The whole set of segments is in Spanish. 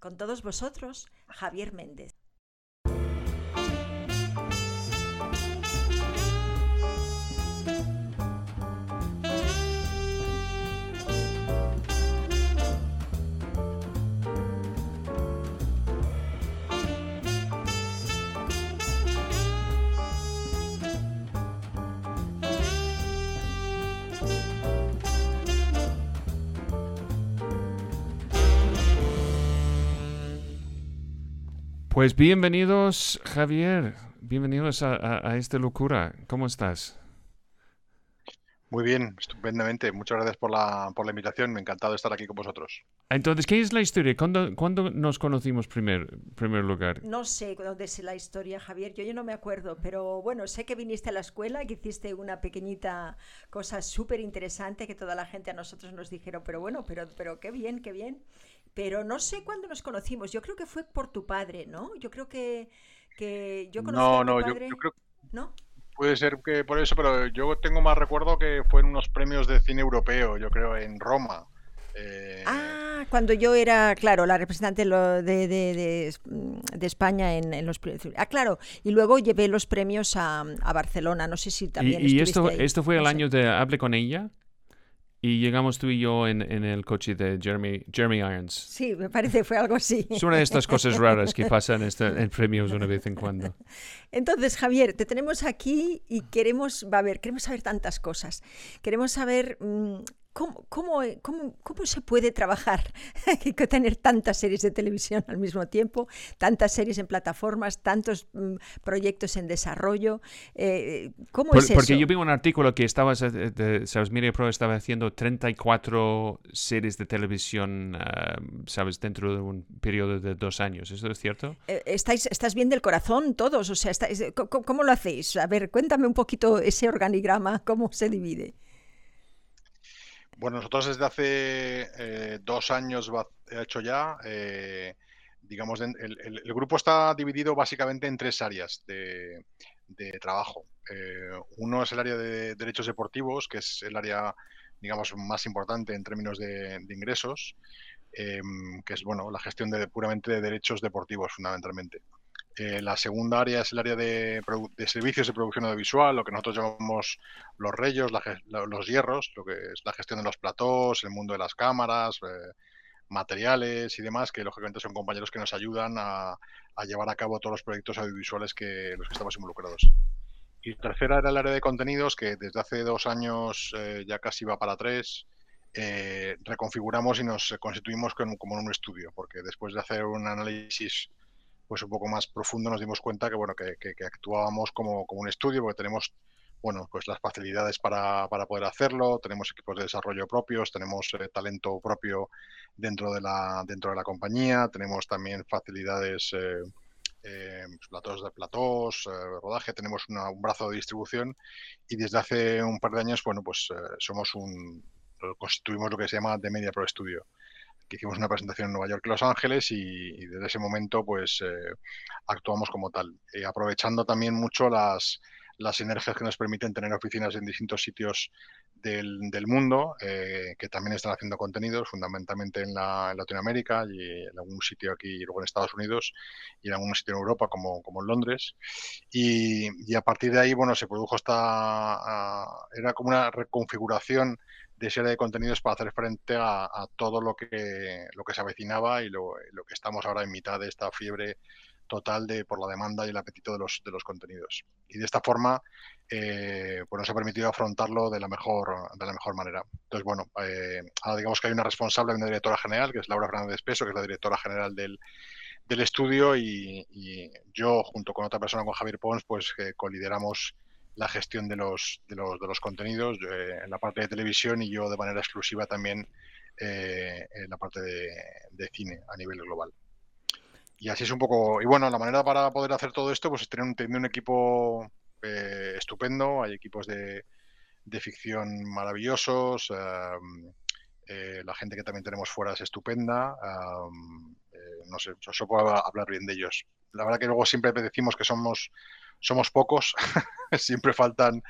Con todos vosotros, Javier Méndez. Pues bienvenidos, Javier. Bienvenidos a, esta locura. ¿Cómo estás? Muy bien, estupendamente. Muchas gracias por la, por la invitación. Me ha encantado estar aquí con vosotros. Entonces, ¿qué es la historia? ¿Cuándo, ¿cuándo nos conocimos primer, primer lugar? No sé dónde es la historia, Javier. Yo, yo no me acuerdo, pero bueno, sé que viniste a la escuela, que hiciste una pequeñita cosa súper interesante que toda la gente a nosotros nos dijeron, pero bueno, pero, pero qué bien, qué bien pero no sé cuándo nos conocimos. Yo creo que fue por tu padre, ¿no? Yo creo que, que yo conocí no, a tu no, padre. Yo, creo, ¿No? Puede ser que por eso, pero yo tengo más recuerdo que fue en unos premios de cine europeo, yo creo, en Roma. Eh, ah, cuando yo era, claro, la representante de, de, de, de España en, en, los Ah, claro, y luego llevé los premios a, a Barcelona, no sé si también. ¿Y, y esto, esto fue el año de Hable con ella? Y llegamos tú y yo en, en, el coche de Jeremy, Jeremy Irons. Sí, me parece fue algo así. Es una de estas cosas raras que pasan este, en premios una vez en cuando. Entonces, Javier, te tenemos aquí y queremos, va a ver, queremos saber tantas cosas. Queremos saber mm, ¿Cómo, cómo, cómo, cómo se puede trabajar y tener tantas series de televisión al mismo tiempo, tantas series en plataformas, tantos mm, proyectos en desarrollo? Eh, ¿Cómo es eso? Porque yo vi un artículo que estabas, eh, de, sabes, Pro estaba haciendo 34 series de televisión, uh, sabes, dentro de un periodo de dos años. ¿Eso es cierto? Eh, estáis, estás bien del corazón todos, o sea, estáis, ¿cómo, ¿cómo lo hacéis? A ver, cuéntame un poquito ese organigrama, cómo se divide. Bueno, nosotros desde hace eh, dos años he hecho ya, eh, digamos, el, grupo está dividido básicamente en tres áreas de, trabajo. Eh, uno es el área de derechos deportivos, que es el área, digamos, más importante en términos de, ingresos, que es, bueno, la gestión de puramente de derechos deportivos, fundamentalmente. Eh, la segunda área es el área de, servicios de producción audiovisual, lo que nosotros llamamos los reyos, los hierros, lo que es la gestión de los platós, el mundo de las cámaras, eh, materiales y demás, que lógicamente son compañeros que nos ayudan a, llevar a cabo todos los proyectos audiovisuales que los que estamos involucrados. Y tercera era el área de contenidos, que desde hace dos años eh, ya casi va para tres. reconfiguramos y nos constituimos como en un estudio, porque después de hacer un análisis pues un poco más profundo nos dimos cuenta que bueno que, actuábamos como, un estudio porque tenemos bueno pues las facilidades para, poder hacerlo tenemos equipos de desarrollo propios tenemos eh, talento propio dentro de la dentro de la compañía tenemos también facilidades eh, eh platós de platós, rodaje, tenemos un brazo de distribución y desde hace un par de años, bueno, pues somos un, constituimos lo que se llama The Media Pro Studio que hicimos una presentación en Nueva York y Los Ángeles y, desde ese momento pues eh, actuamos como tal, eh, aprovechando también mucho las, las sinergias que nos permiten tener oficinas en distintos sitios del, mundo, eh, que también están haciendo contenidos, fundamentalmente en, la, Latinoamérica y en algún sitio aquí, y luego en Estados Unidos y en algún sitio en Europa, como, como en Londres. Y, a partir de ahí, bueno, se produjo esta, ah, era como una reconfiguración de serie de contenidos para hacer frente a, todo lo que, lo que se avecinaba y lo, que estamos ahora en mitad de esta fiebre total de por la demanda y el apetito de los, de los contenidos. Y de esta forma, eh, pues nos ha permitido afrontarlo de la mejor, de la mejor manera. Entonces, bueno, eh, ahora digamos que hay una responsable, una directora general, que es Laura Fernández Peso, que es la directora general del, del estudio, y, yo, junto con otra persona, con Javier Pons, pues eh, colideramos la gestión de los, de los, de los contenidos eh, en la parte de televisión y yo de manera exclusiva también eh, en la parte de, cine a nivel global. Y así es un poco. Y bueno, la manera para poder hacer todo esto, pues es tener un, un equipo eh, estupendo. Hay equipos de, de ficción maravillosos. la gente que también tenemos fuera es estupenda. no sé, yo puedo hablar bien de ellos. La verdad que luego siempre decimos que somos somos pocos, siempre faltan,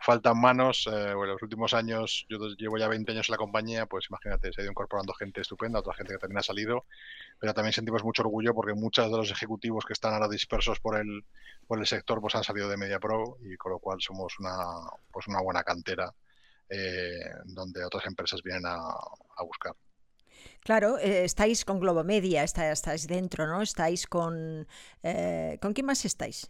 faltan manos. Eh, bueno, los últimos años, yo llevo ya 20 años en la compañía, pues imagínate, se ha ido incorporando gente estupenda, otra gente que también ha salido, pero también sentimos mucho orgullo porque muchos de los ejecutivos que están ahora dispersos por el, por el sector pues han salido de MediaPro y con lo cual somos una, pues una buena cantera eh, donde otras empresas vienen a, buscar. Claro, eh, estáis con Globomedia, está, estáis dentro, ¿no? Estáis con... Eh, ¿Con quién más estáis?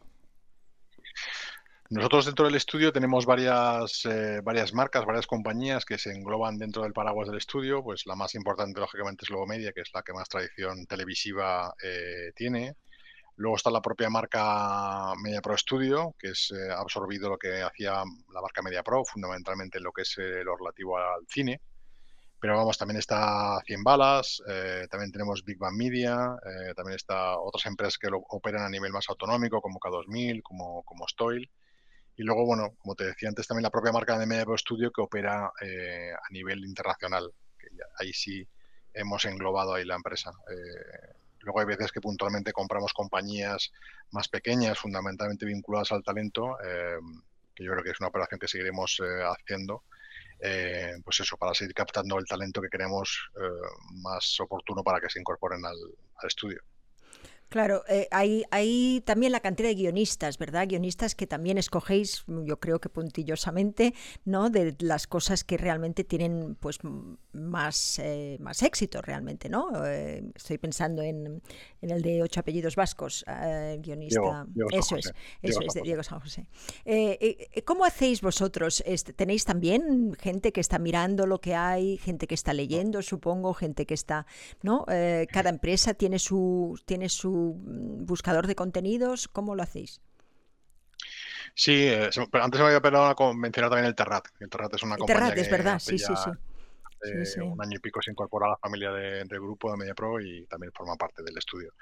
Nosotros dentro del estudio tenemos varias, eh, varias marcas, varias compañías que se engloban dentro del paraguas del estudio. Pues la más importante, lógicamente, es Media, que es la que más tradición televisiva eh, tiene. Luego está la propia marca Media Pro Studio, que es eh, absorbido lo que hacía la marca Media Pro, fundamentalmente lo que es lo relativo al cine. Pero vamos, también está 100 balas, también tenemos Big Bang Media, también está otras empresas que lo operan a nivel más autonómico, como K2000, como, como Stoil. Y luego, bueno, como te decía antes, también la propia marca de Media Studio que opera eh, a nivel internacional. Ahí sí hemos englobado ahí la empresa. Eh, luego hay veces que puntualmente compramos compañías más pequeñas, fundamentalmente vinculadas al talento, eh, que yo creo que es una operación que seguiremos haciendo. Pues eso, para seguir captando el talento que queremos más oportuno para que se incorporen al estudio. Claro, eh, hay, hay, también la cantidad de guionistas, ¿verdad? Guionistas que también escogéis, yo creo que puntillosamente, ¿no? De las cosas que realmente tienen, pues, más, eh, más éxito realmente, ¿no? Eh, estoy pensando en, en, el de ocho apellidos vascos, guionista. eso es, eso es, de Diego San José. ¿Cómo hacéis vosotros? Este, ¿Tenéis también gente que está mirando lo que hay, gente que está leyendo, supongo, gente que está, ¿no? cada empresa tiene su, tiene su buscador de contenidos? ¿Cómo lo hacéis? Sí, eh, pero antes me había perdonado con mencionar también el Terrat. El Terrat es una compañía Terrat, es verdad, sí, sí, sí. Un año y pico se incorpora a la familia del grupo de MediaPro y también forma parte del estudio.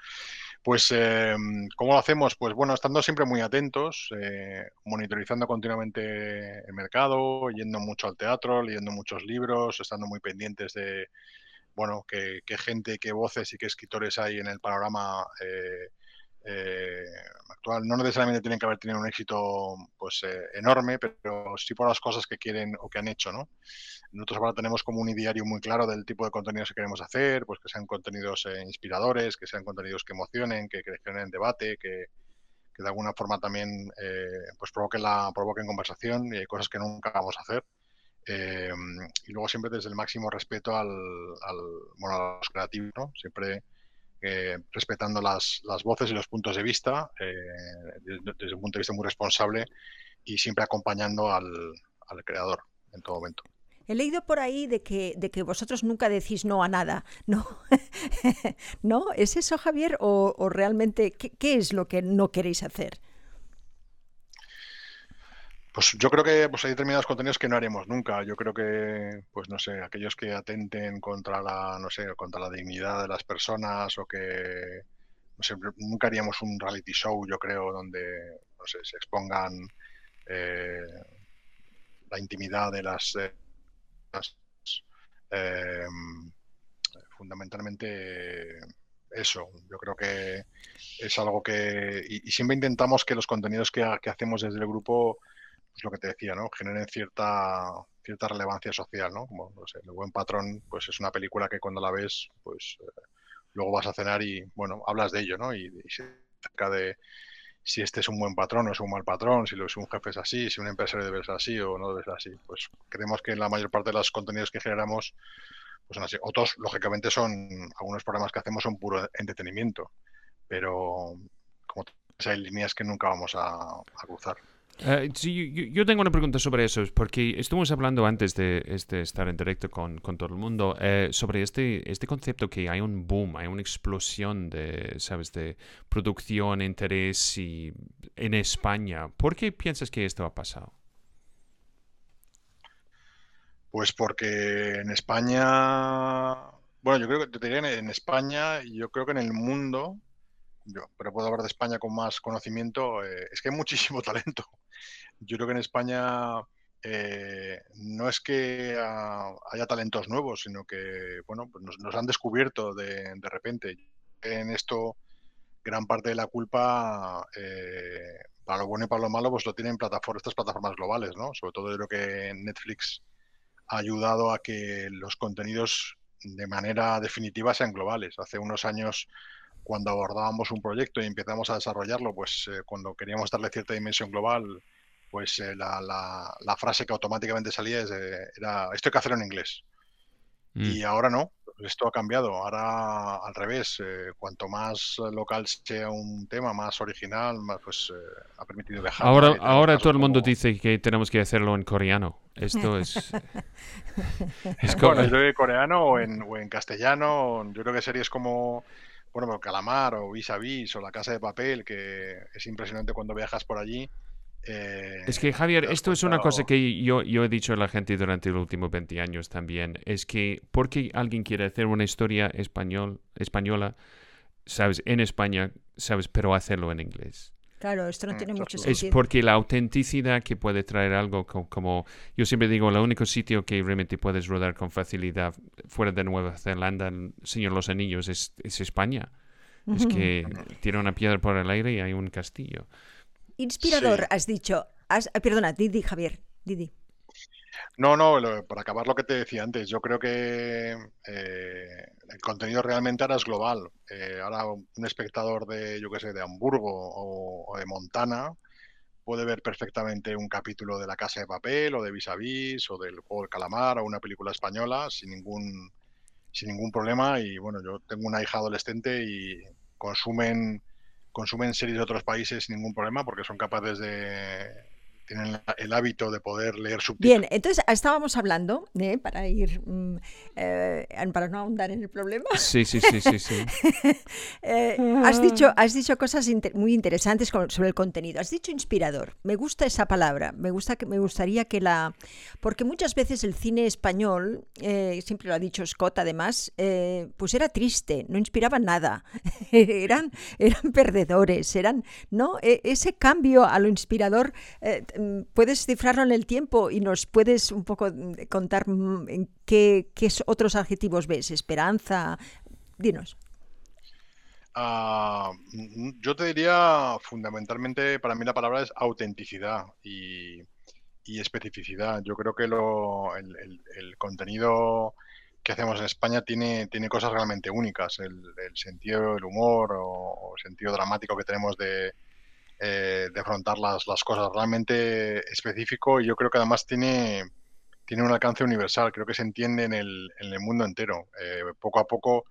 Pues, eh, ¿cómo lo hacemos? Pues bueno, estando siempre muy atentos, eh, monitorizando continuamente el mercado, yendo mucho al teatro, leyendo muchos libros, estando muy pendientes de, bueno, qué, gente, qué voces y qué escritores hay en el panorama eh, eh, actual. No necesariamente tienen que haber tenido un éxito pues eh, enorme, pero sí por las cosas que quieren o que han hecho, ¿no? Nosotros ahora tenemos como un ideario muy claro del tipo de contenidos que queremos hacer, pues que sean contenidos inspiradores, que sean contenidos que emocionen, que, en debate, que, de alguna forma también pues provoquen, la, provoquen conversación y hay cosas que nunca vamos a hacer. Eh, y luego siempre desde el máximo respeto al, bueno, a los creativos, ¿no? Siempre eh, respetando las, las, voces y los puntos de vista eh, desde, un punto de vista muy responsable y siempre acompañando al, al, creador en todo momento. He leído por ahí de que, de que vosotros nunca decís no a nada, ¿no? ¿No? ¿Es eso, Javier? ¿O, o realmente ¿qué, qué es lo que no queréis hacer? Pues yo creo que pues, hay determinados contenidos que no haremos nunca. Yo creo que, pues no sé, aquellos que atenten contra la, no sé, contra la dignidad de las personas o que, no sé, nunca haríamos un reality show, yo creo, donde, no sé, se expongan eh, la intimidad de las, eh, fundamentalmente eso. Yo creo que es algo que y, siempre intentamos que los contenidos que hacemos desde el grupo es lo que te decía, ¿no? Generen cierta, cierta relevancia social, ¿no? Como, no sé, El Buen Patrón, pues es una película que cuando la ves, pues eh, luego vas a cenar y, bueno, hablas de ello, ¿no? Y, y cerca de si este es un buen patrón o es un mal patrón, si lo es un jefe es así, si un empresario debe ser así o no debe ser así. Pues creemos que la mayor parte de los contenidos que generamos pues son así. Otros, lógicamente, son, algunos programas que hacemos son puro entretenimiento, pero como hay líneas que nunca vamos a cruzar. Eh, sí, yo, tengo una pregunta sobre eso, porque estuvimos hablando antes de este, estar en directo con, todo el mundo eh, sobre este, este concepto que hay un boom, hay una explosión de, ¿sabes?, de producción, interés y, en España. ¿Por qué piensas que esto ha pasado? Pues porque en España, bueno, yo creo que te en España y yo creo que en el mundo pero puedo hablar de España con más conocimiento, eh, es que hay muchísimo talento. Yo creo que en España eh, no es que haya talentos nuevos, sino que bueno, pues nos, han descubierto de, repente. En esto, gran parte de la culpa, eh, para lo bueno y para lo malo, pues lo tienen plataformas, estas plataformas globales, ¿no? Sobre todo yo creo que Netflix ha ayudado a que los contenidos de manera definitiva sean globales. Hace unos años, cuando abordábamos un proyecto y empezamos a desarrollarlo, pues eh, cuando queríamos darle cierta dimensión global, pues eh, la, la, frase que automáticamente salía era esto hay que hacerlo en inglés. Mm. Y ahora no, esto ha cambiado. Ahora al revés, eh, cuanto más local sea un tema, más original, más pues eh, ha permitido viajar. Ahora, ahora todo el mundo dice que tenemos que hacerlo en coreano. Esto es. es bueno, yo coreano o en, o en castellano. Yo creo que series como bueno, Calamar o Vis a Vis o La Casa de Papel, que es impresionante cuando viajas por allí. Eh, es que Javier, esto es una cosa que yo, yo he dicho a la gente durante los últimos 20 años también, es que porque alguien quiere hacer una historia español, española, sabes, en España, sabes, pero hacerlo en inglés. Claro, esto no mm, tiene mucho sentido. Es porque la autenticidad que puede traer algo como, yo siempre digo, el único sitio que realmente puedes rodar con facilidad fuera de Nueva Zelanda, Señor Los Anillos, es, es España. Es que tiene una piedra por el aire y hay un castillo. Inspirador, has dicho. Eh, perdona, Didi, Javier. Didi. No, no, para acabar lo que te decía antes, yo creo que eh, el contenido realmente ahora es global. Eh, ahora un espectador de, yo qué sé, de Hamburgo o, de Montana puede ver perfectamente un capítulo de La Casa de Papel o de Vis a Vis o del Juego del Calamar o una película española sin ningún, sin ningún problema. Y bueno, yo tengo una hija adolescente y consumen consumen series de otros países sin ningún problema porque son capaces de tienen el hábito de poder leer subtítulos. Bien, entonces estábamos hablando, ¿eh? para ir, mm, eh, para no ahondar en el problema. Sí, sí, sí, sí. sí. Eh, has, dicho, has dicho cosas muy interesantes sobre el contenido. Has dicho inspirador. Me gusta esa palabra. Me, gusta que, me gustaría que la... Porque muchas veces el cine español, siempre lo ha dicho Scott además, pues era triste, no inspiraba nada. eran, eran perdedores, eran... ¿no? E, ese cambio a lo inspirador ¿Puedes cifrarlo en el tiempo y nos puedes un poco mm, contar mm, en qué, otros adjetivos ves? Esperanza, dinos. Ah, yo te diría fundamentalmente, para mí la palabra es autenticidad y, especificidad. Yo creo que lo, el, contenido que hacemos en España tiene, tiene cosas realmente únicas. El, sentido del humor o, el sentido dramático que tenemos de, eh, de afrontar las, las, cosas realmente específico y yo creo que además tiene, tiene un alcance universal, creo que se entiende en el, en el mundo entero. Eh, poco a poco,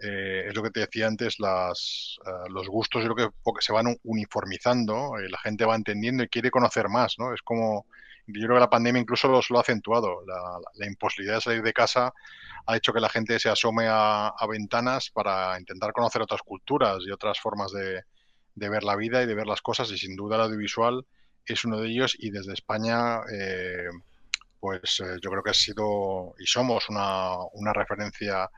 eh, es lo que te decía antes, las, los gustos yo creo que se van uniformizando, la gente va entendiendo y quiere conocer más, ¿no? Es como, yo creo que la pandemia incluso lo ha acentuado, la, imposibilidad de salir de casa ha hecho que la gente se asome a ventanas para intentar conocer otras culturas y otras formas de, de ver la vida y de ver las cosas y sin duda el audiovisual es uno de ellos y desde España eh, pues eh, yo creo que ha sido y somos una, una referencia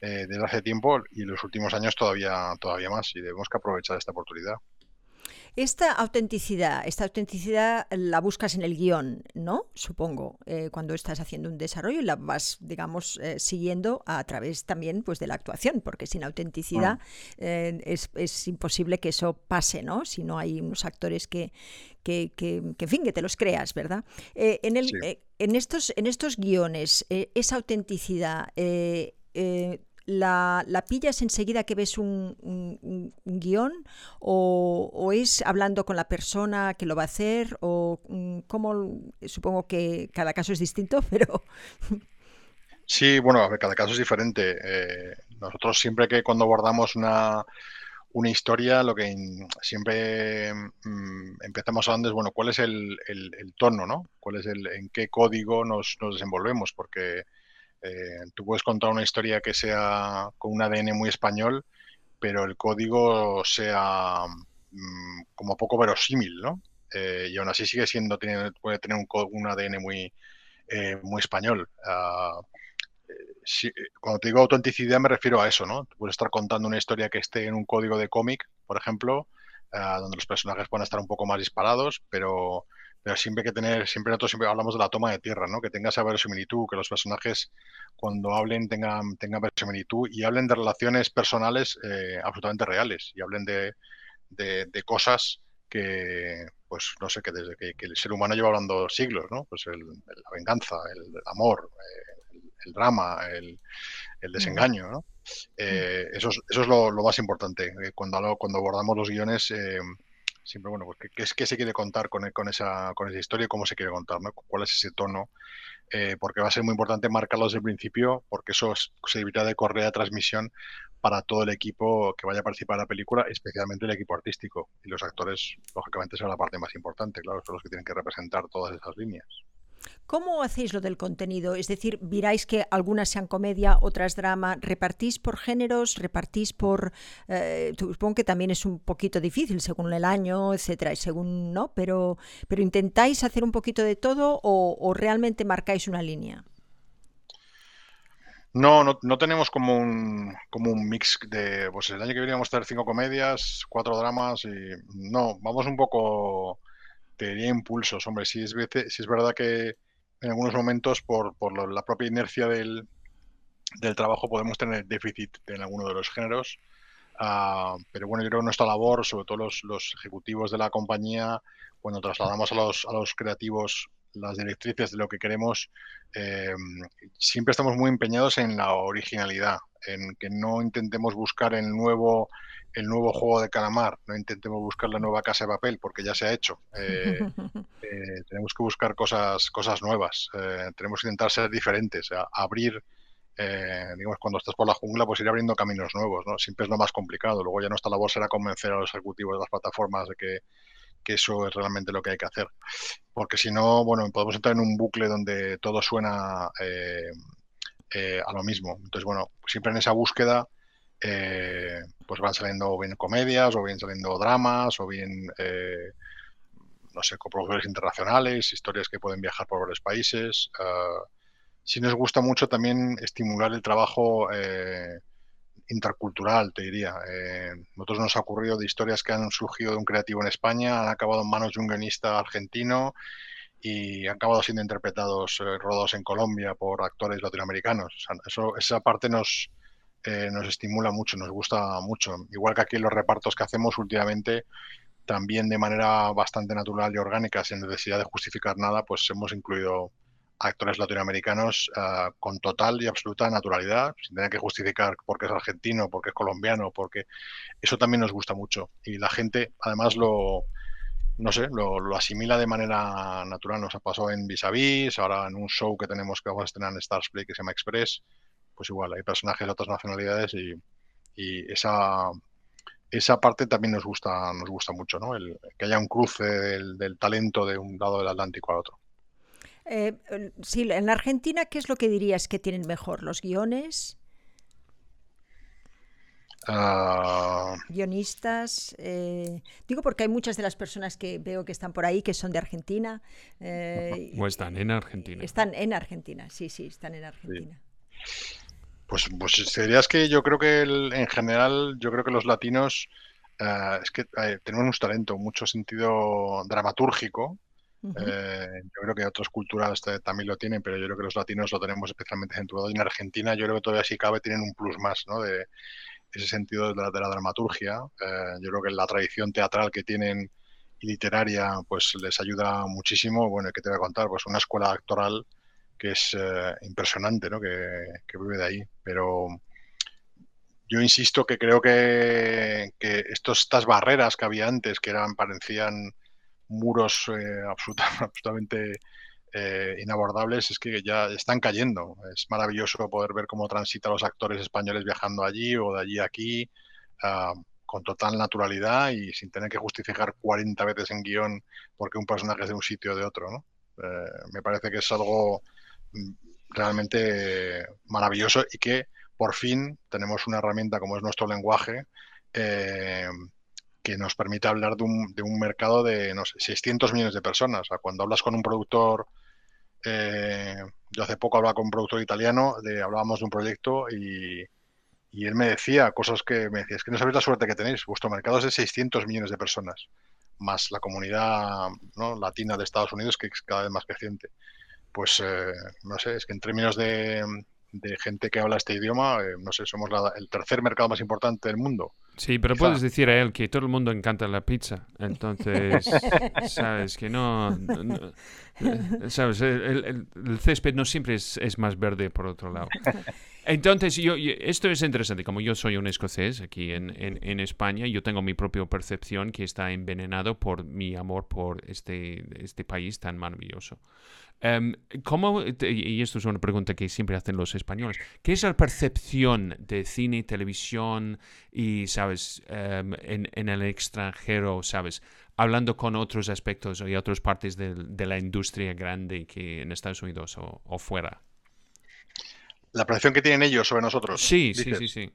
eh, desde hace tiempo y en los últimos años todavía, todavía más y debemos que aprovechar esta oportunidad. Esta autenticidad, esta autenticidad la buscas en el guion, ¿no? Supongo, eh, cuando estás haciendo un desarrollo y la vas, digamos, eh, siguiendo a través también pues, de la actuación, porque sin autenticidad mm. eh, es, imposible que eso pase, ¿no? Si no hay unos actores que, que, que, en fin, que te los creas, ¿verdad? en, el, en, estos, en estos guiones, esa autenticidad la, la pillas enseguida que ves un, un, guion o, es hablando con la persona que lo va a hacer o mm, cómo supongo que cada caso es distinto pero sí bueno cada caso es diferente. Eh, nosotros siempre que cuando abordamos una una historia lo que siempre mm, empezamos hablando es bueno cuál es el, el, el, tono no cuál es el en qué código nos, nos desenvolvemos porque eh, tú puedes contar una historia que sea con un ADN muy español, pero el código sea mm, como poco verosímil, ¿no? Eh, y aún así sigue siendo, puede tener un, ADN muy, eh, muy español. Ah, cuando te digo autenticidad me refiero a eso, ¿no? puedes estar contando una historia que esté en un código de cómic, por ejemplo, ah, donde los personajes puedan estar un poco más disparados, pero pero siempre hay que tener, siempre nosotros siempre hablamos de la toma de tierra, ¿no? Que tenga esa verosimilitud, que los personajes cuando hablen tengan, tengan verosimilitud y hablen de relaciones personales eh, absolutamente reales y hablen de, de, cosas que, pues no sé, que desde que, el ser humano lleva hablando siglos, ¿no? Pues el, la venganza, el, amor, eh, drama, el, desengaño, ¿no? Eh, eso es, eso es lo, más importante. Eh, cuando, cuando abordamos los guiones, eh, siempre, bueno, pues, ¿qué, ¿qué, se quiere contar con, con, esa, con esa historia cómo se quiere contar, ¿no? ¿Cuál es ese tono? porque va a ser muy importante marcarlo desde el principio, porque eso se evita de correa de transmisión para todo el equipo que vaya a participar en la película, especialmente el equipo artístico. Y los actores, lógicamente, son la parte más importante, claro, son los que tienen que representar todas esas líneas. ¿Cómo hacéis lo del contenido? Es decir, miráis que algunas sean comedia, otras drama, repartís por géneros, repartís por... Eh, supongo que también es un poquito difícil según el año, etcétera, y según, ¿no? Pero, pero intentáis hacer un poquito de todo o, realmente marcáis una línea. No, no, tenemos como un, como un mix de, pues el año que viene vamos a tener cinco comedias, cuatro dramas y no, vamos un poco, te diría impulsos, hombre, si es, si es verdad que en algunos momentos por, la propia inercia del, del, trabajo podemos tener déficit en alguno de los géneros. Uh, pero bueno, yo creo que nuestra labor, sobre todo los, los, ejecutivos de la compañía, cuando trasladamos a los, a los creativos las directrices de lo que queremos, eh, siempre estamos muy empeñados en la originalidad, en que no intentemos buscar el nuevo el nuevo juego de calamar, no intentemos buscar la nueva casa de papel porque ya se ha hecho. Eh, eh, tenemos que buscar cosas, cosas nuevas, eh, tenemos que intentar ser diferentes, abrir, digamos, cuando estás por la jungla, pues ir abriendo caminos nuevos, ¿no? Siempre es lo más complicado. Luego ya nuestra labor será convencer a los ejecutivos de las plataformas de que, que eso es realmente lo que hay que hacer. Porque si no, bueno, podemos entrar en un bucle donde todo suena a lo mismo. Entonces, bueno, siempre en esa búsqueda eh, pues van saliendo bien comedias o bien saliendo dramas o bien, eh, no sé, coproductores internacionales, historias que pueden viajar por varios países. Uh, nos gusta mucho también estimular el trabajo eh, intercultural, te diría. Eh, nosotros nos ha ocurrido de historias que han surgido de un creativo en España, han acabado en manos de un guionista argentino y han acabado siendo interpretados, eh, rodados en Colombia por actores latinoamericanos. O esa parte nos, eh, nos estimula mucho, nos gusta mucho. Igual que aquí los repartos que hacemos últimamente, también de manera bastante natural y orgánica, sin necesidad de justificar nada, pues hemos incluido actores latinoamericanos eh, con total y absoluta naturalidad, sin tener que justificar por qué es argentino, por qué es colombiano, porque eso también nos gusta mucho. Y la gente, además, lo, no sé, lo, asimila de manera natural. Nos ha pasado en Vis a Vis, ahora en un show que tenemos que vamos a estrenar en Stars Play que se llama Express pues igual, hay personajes de otras nacionalidades y, esa, esa parte también nos gusta, nos gusta mucho, ¿no? El, que haya un cruce del, talento de un lado del Atlántico al otro. Eh, sí, en Argentina, ¿qué es lo que dirías que tienen mejor? ¿Los guiones? Ah. Guionistas. Eh, digo porque hay muchas de las personas que veo que están por ahí que son de Argentina. Eh, o están en Argentina. Están en Argentina, sí, sí, están en Argentina. Pues, pues serías que yo creo que en general, yo creo que los latinos eh, es que eh, tenemos un talento, mucho sentido dramatúrgico. Eh, yo creo que otras culturas también lo tienen, pero yo creo que los latinos lo tenemos especialmente acentuado. Y en Argentina yo creo que todavía si cabe tienen un plus más, ¿no? De ese sentido de la, de la dramaturgia. yo creo que la tradición teatral que tienen y literaria pues les ayuda muchísimo. Bueno, ¿qué te voy a contar? Pues una escuela actoral que es eh, impresionante, ¿no? Que, vive de ahí. Pero yo insisto que creo que, estos, estas barreras que había antes, que eran parecían muros eh, absolutamente eh, inabordables, es que ya están cayendo. Es maravilloso poder ver cómo transitan los actores españoles viajando allí o de allí a aquí. Ah, con total naturalidad y sin tener que justificar 40 veces en guion porque un personaje es de un sitio o de otro. ¿no? me parece que es algo realmente maravilloso y que por fin tenemos una herramienta como es nuestro lenguaje eh, que nos permite hablar de un, de un mercado de, no sé, 600 millones de personas. Cuando hablas con un productor, eh, yo hace poco hablaba con un productor italiano, de, hablábamos de un proyecto y, y él me decía cosas que me decía, es que no sabéis la suerte que tenéis, vuestro mercado es de 600 millones de personas, más la comunidad ¿no? latina de Estados Unidos que es cada vez más creciente pues eh, no sé, es que en términos de, gente que habla este idioma, eh, no sé, somos el tercer mercado más importante del mundo. Sí, pero puedes decir a él que todo el mundo encanta la pizza. Entonces, sabes que no. Eh, sabes, el, césped no siempre es, es, más verde por otro lado. Entonces, yo, esto es interesante. Como yo soy un escocés aquí en, en, en, España, yo tengo mi propia percepción que está envenenado por mi amor por este, este país tan maravilloso. Um, ¿Cómo, y esto es una pregunta que siempre hacen los españoles, qué es la percepción de cine, televisión y, sabes, em, en, en, el extranjero, sabes, hablando con otros aspectos y otras partes de, de la industria grande que en Estados Unidos o, o, fuera? La percepción que tienen ellos sobre nosotros. Sí, sí, sí, sí.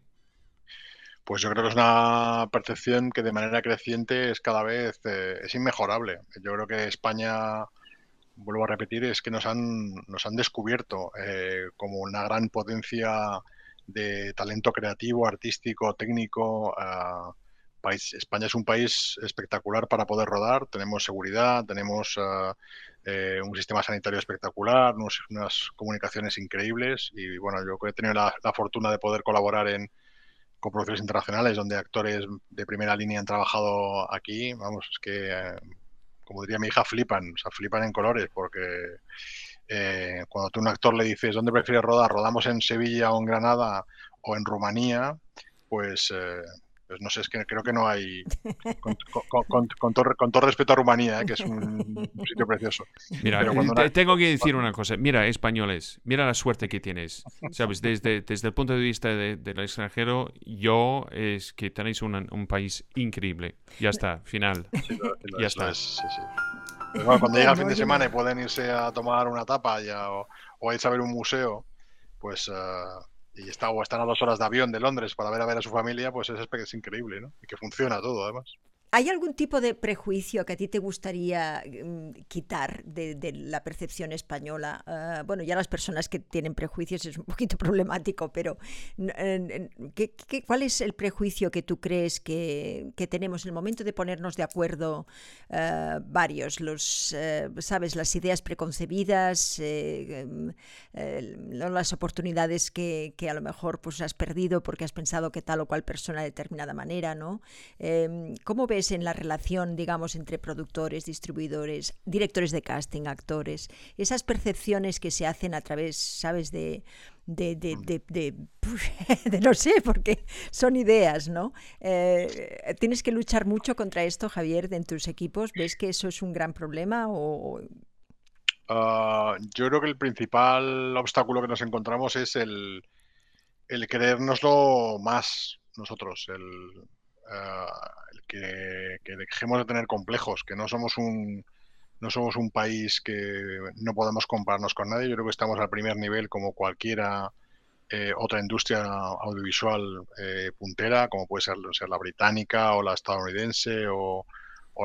Pues yo creo que es una percepción que de manera creciente es cada vez eh, es inmejorable. Yo creo que España vuelvo a repetir, es que nos han, nos han descubierto eh, como una gran potencia de talento creativo, artístico, técnico. Uh, país, España es un país espectacular para poder rodar, tenemos seguridad, tenemos uh, un sistema sanitario espectacular, unas comunicaciones increíbles y bueno, yo he tenido la, la fortuna de poder colaborar en, con producciones internacionales donde actores de primera línea han trabajado aquí. Vamos, es que eh, como diría mi hija, flipan, o sea, flipan en colores, porque eh, cuando tú a un actor le dices, ¿dónde prefieres rodar? ¿Rodamos en Sevilla o en Granada o en Rumanía? Pues eh, pues no sé, es que creo que no hay. Con, todo, respeto a Rumanía, ¿eh? que es un, sitio precioso. Mira, tengo que decir una cosa. Mira, españoles, mira la suerte que tienes. ¿Sabes? Desde, desde el punto de vista del extranjero, yo es que tenéis un país increíble. Ya está, final. ya está. Cuando llega el fin de semana y pueden irse a tomar una tapa ya, o, o a irse a ver un museo, pues. Uh, y está, o están a dos horas de avión de Londres para ver a ver a su familia, pues es, es increíble, ¿no? Y que funciona todo, además. ¿Hay algún tipo de prejuicio que a ti te gustaría mm, quitar de, la percepción española? Ah, bueno, ya las personas que tienen prejuicios es un poquito problemático, pero ¿qué, cuál es el prejuicio que tú crees que, tenemos en el momento de ponernos de acuerdo ah, varios? Los, eh, ¿Sabes? Las ideas preconcebidas, eh, em, las oportunidades que, a lo mejor pues, has perdido porque has pensado que tal o cual persona de determinada manera, ¿no? Em, ¿Cómo ves en la relación, digamos, entre productores, distribuidores, directores de casting, actores, esas percepciones que se hacen a través, ¿sabes?, de, de, de, de, no sé, porque son ideas, ¿no? Eh, ¿Tienes que luchar mucho contra esto, Javier, en tus equipos? ¿Ves que eso es un gran problema o...? Ah, yo creo que el principal obstáculo que nos encontramos es el, el creérnoslo más nosotros, el, ah, que, dejemos de tener complejos, que no somos un no somos un país que no podemos compararnos con nadie. Yo creo que estamos al primer nivel como cualquiera eh, otra industria audiovisual eh, puntera, como puede ser, la británica o la estadounidense o,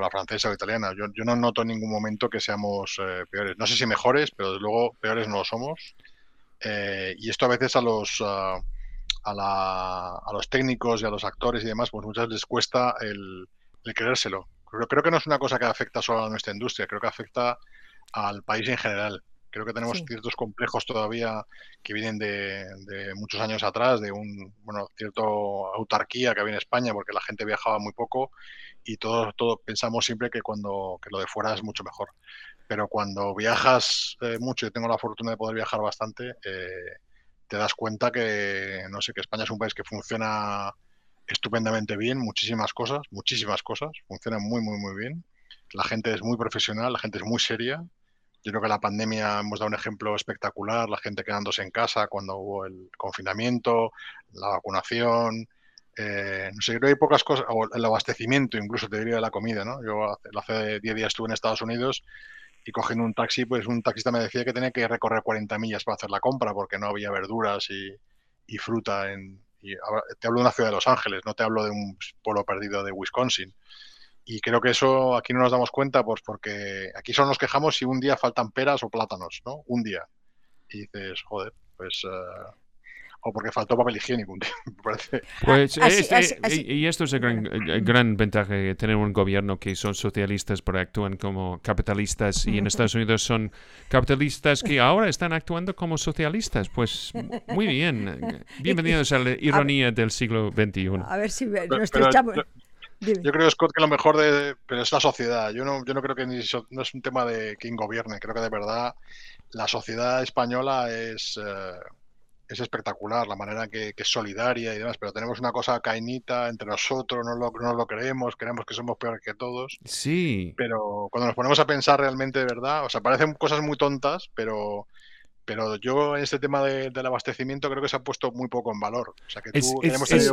la francesa o italiana. Yo, no noto en ningún momento que seamos eh, peores. No sé si mejores, pero desde luego peores no lo somos. y esto a veces a los a, a, los técnicos y a los actores y demás, pues muchas veces les cuesta el, el creérselo. Creo, creo, que no es una cosa que afecta solo a nuestra industria, creo que afecta al país en general. Creo que tenemos ciertos complejos todavía que vienen de, de, muchos años atrás, de un bueno cierto autarquía que había en España, porque la gente viajaba muy poco y todos todo pensamos siempre que cuando que lo de fuera es mucho mejor. Pero cuando viajas eh, mucho, y tengo la fortuna de poder viajar bastante, eh, te das cuenta que, no sé, que España es un país que funciona estupendamente bien, muchísimas cosas, muchísimas cosas, funciona muy, muy, muy bien. La gente es muy profesional, la gente es muy seria. Yo creo que la pandemia hemos dado un ejemplo espectacular, la gente quedándose en casa cuando hubo el confinamiento, la vacunación, eh, no sé, creo que hay pocas cosas, o el abastecimiento incluso te diría de la comida, ¿no? Yo hace 10 días estuve en Estados Unidos y cogiendo un taxi, pues un taxista me decía que tenía que recorrer 40 millas para hacer la compra porque no había verduras y, fruta. En, y te hablo de una ciudad de Los Ángeles, no te hablo de un pueblo perdido de Wisconsin. Y creo que eso aquí no nos damos cuenta, pues porque aquí solo nos quejamos si un día faltan peras o plátanos, ¿no? Un día. Y dices, joder, pues... Uh, o porque faltó papel higiénico, me parece. Pues y esto es el gran, gran ventaja de tener un gobierno que son socialistas pero actúan como capitalistas y en Estados Unidos son capitalistas que ahora están actuando como socialistas. Pues muy bien. Bienvenidos a la ironía del siglo XXI. A ver si nos estrechamos. Yo creo, Scott, que lo mejor de... Pero es la sociedad. Yo no, yo no creo que no es un tema de quién gobierne. Creo que de verdad la sociedad española es... Eh, es espectacular la manera que, que, es solidaria y demás, pero tenemos una cosa cainita entre nosotros, no lo, no lo creemos, creemos que somos peores que todos. Sí. Pero cuando nos ponemos a pensar realmente de verdad, o sea, parecen cosas muy tontas, pero pero yo en este tema del abastecimiento creo que se ha puesto muy poco en valor. O sea, que tú,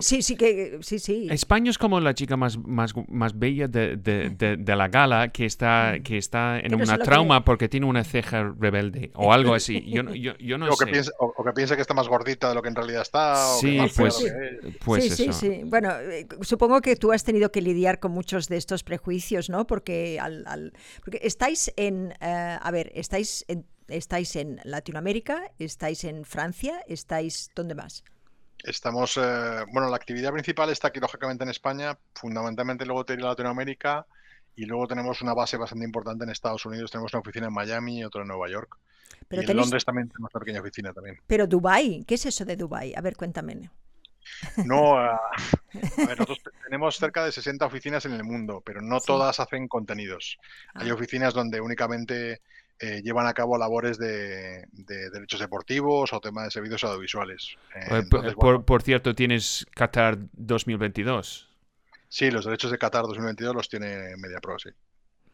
sí, sí, que, sí, sí. España es como la chica más, más, más bella de, de, de, la gala que está, mm. que está en una trauma porque tiene una ceja rebelde o algo así. Yo, yo, yo no o sé. Que piensa, o, que piensa que está más gordita de lo que en realidad está. Sí, pues, pues, sí, sí, sí. Bueno, eh, supongo que tú has tenido que lidiar con muchos de estos prejuicios, ¿no? Porque, al, al, porque estáis en, eh, a ver, estáis en ¿Estáis en Latinoamérica? ¿Estáis en Francia? ¿Estáis dónde más? Estamos, eh, bueno, la actividad principal está aquí, lógicamente, en España, fundamentalmente luego te Latinoamérica y luego tenemos una base bastante importante en Estados Unidos. Tenemos una oficina en Miami y otra en Nueva York. Pero y en Londres también tenemos una pequeña oficina también. Pero Dubai, ¿qué es eso de Dubai? A ver, cuéntame. No, a ver, nosotros tenemos cerca de 60 oficinas en el mundo, pero no todas hacen contenidos. Hay ah. oficinas donde únicamente eh, llevan a cabo labores de, derechos deportivos o temas de servicios audiovisuales. Eh, por, cierto, ¿tienes Qatar 2022? Sí, los derechos de Qatar 2022 los tiene MediaPro, sí.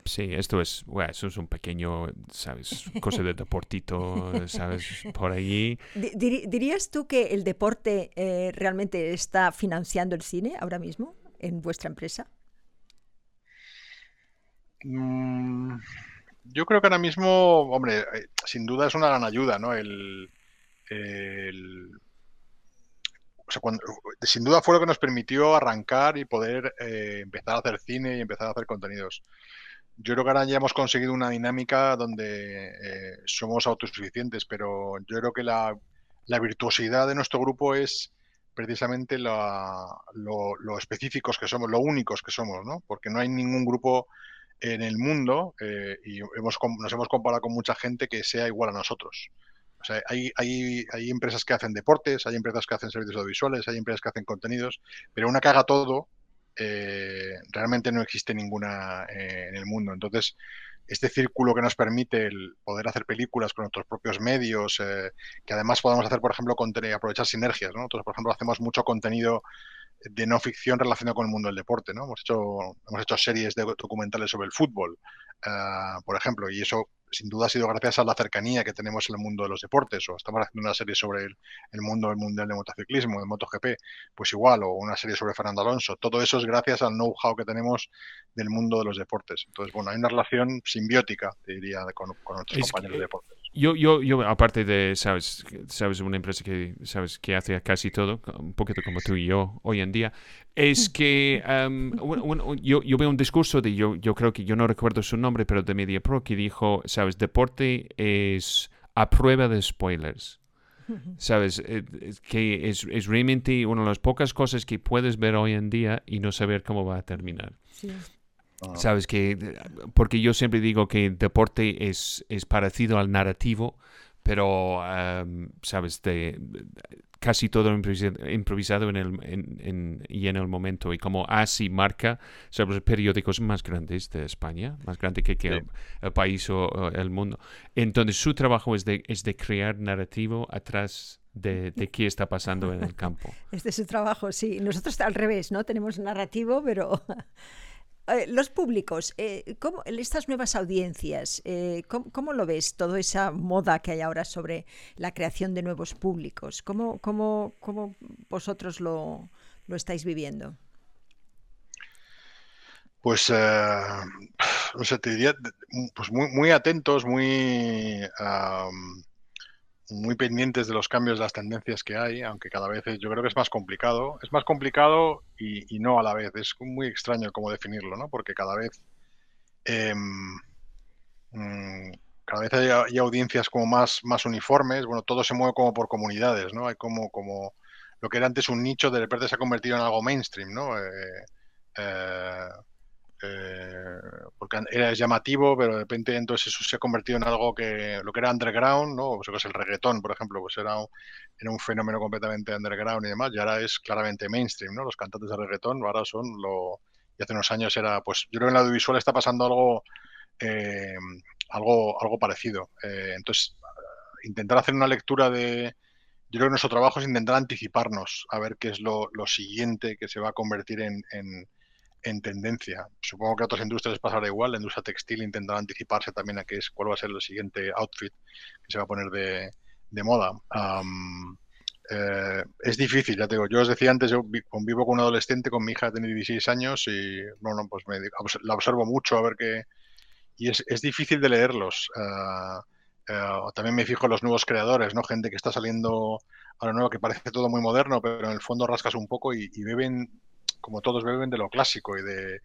Sí, esto es, bueno, eso es un pequeño, ¿sabes? Cosa de deportito, ¿sabes? Por allí. ¿Dirías tú que el deporte eh, realmente está financiando el cine ahora mismo en vuestra empresa? Mm, yo creo que ahora mismo, hombre, eh, sin duda es una gran ayuda, ¿no? El, o sea, sin duda fue lo que nos permitió arrancar y poder eh, empezar a hacer cine y empezar a hacer contenidos. Yo creo que ahora ya hemos conseguido una dinámica donde eh, somos autosuficientes, pero yo creo que la, virtuosidad de nuestro grupo es precisamente lo, lo, específicos que somos, lo únicos que somos, ¿no? Porque no hay ningún grupo en el mundo eh, y hemos, nos hemos comparado con mucha gente que sea igual a nosotros. O sea, hay, hay, hay, empresas que hacen deportes, hay empresas que hacen servicios audiovisuales, hay empresas que hacen contenidos, pero una que haga todo, eh, realmente no existe ninguna eh, en el mundo. Entonces, este círculo que nos permite el poder hacer películas con nuestros propios medios, que además podemos hacer, por ejemplo, aprovechar sinergias. Nosotros, por ejemplo, hacemos mucho contenido de no ficción relacionado con el mundo del deporte. ¿no? Hemos, hecho, hemos hecho series de documentales sobre el fútbol, uh, por ejemplo, y eso sin duda ha sido gracias a la cercanía que tenemos en el mundo de los deportes, o estamos haciendo una serie sobre el, el mundo del mundial de motociclismo, de MotoGP, pues igual, o una serie sobre Fernando Alonso. Todo eso es gracias al know-how que tenemos del mundo de los deportes. Entonces, bueno, hay una relación simbiótica, te diría, con, con nuestros compañeros de deportes. Yo, yo, yo, aparte de, sabes, sabes, una empresa que, sabes, que hace casi todo, un poquito como tú y yo hoy en día, es que um, yo, yo, veo un discurso de, yo, yo creo que, yo no recuerdo su nombre, pero de MediaPro, que dijo, sabes, deporte es a prueba de spoilers. ¿Sabes? Eh, que es, es, realmente una de las pocas cosas que puedes ver hoy en día y no saber cómo va a terminar. Sí. Sabes que, porque yo siempre digo que el deporte es, es parecido al narrativo, pero, sabes, de, casi todo improvisado en el, en, y en el momento. Y como así marca, sabes, los periódicos más grandes de España, más grande que, que el, país o, el mundo. Entonces, su trabajo es de, es de crear narrativo atrás de, de, qué está pasando en el campo. Este es su trabajo, sí. Nosotros al revés, ¿no? Tenemos narrativo, pero eh, los públicos, eh, ¿cómo, estas nuevas audiencias, eh, ¿cómo, lo ves? Toda esa moda que hay ahora sobre la creación de nuevos públicos. ¿Cómo, cómo, cómo vosotros lo, lo, estáis viviendo? Pues, no sé, te diría, pues muy, muy atentos, muy muy pendientes de los cambios de las tendencias que hay, aunque cada vez yo creo que es más complicado. Es más complicado y, no a la vez. Es muy extraño cómo definirlo, ¿no? Porque cada vez em, mm, cada vez hay, audiencias como más, más uniformes, bueno, todo se mueve como por comunidades, ¿no? Hay como, como lo que era antes un nicho, de repente se ha convertido en algo mainstream, ¿no? Eh, eh, eh, porque era llamativo, pero de repente entonces eso se ha convertido en algo que lo que era underground, ¿no? O sea, que es el reggaetón, por ejemplo, pues era un, era un fenómeno completamente underground y demás, y ahora es claramente mainstream, ¿no? Los cantantes de reggaetón ahora son lo... Y hace unos años era, pues yo creo que en el audiovisual está pasando algo, eh, algo, algo parecido. Eh, entonces, intentar hacer una lectura de, yo creo que nuestro trabajo es intentar anticiparnos a ver qué es lo, lo siguiente que se va a convertir en, en tendencia. Supongo que a otras industrias pasará igual. La industria textil intentará anticiparse también a qué es, cuál va a ser el siguiente outfit que se va a poner de, moda. Eh, es difícil, ya te digo. Yo os decía antes, yo convivo con un adolescente, con mi hija tiene 16 años y bueno, pues me, la observo mucho a ver qué. Y es, es difícil de leerlos. Uh, uh, también me fijo en los nuevos creadores, ¿no? Gente que está saliendo a lo nuevo que parece todo muy moderno, pero en el fondo rascas un poco y beben como todos beben de lo clásico y de,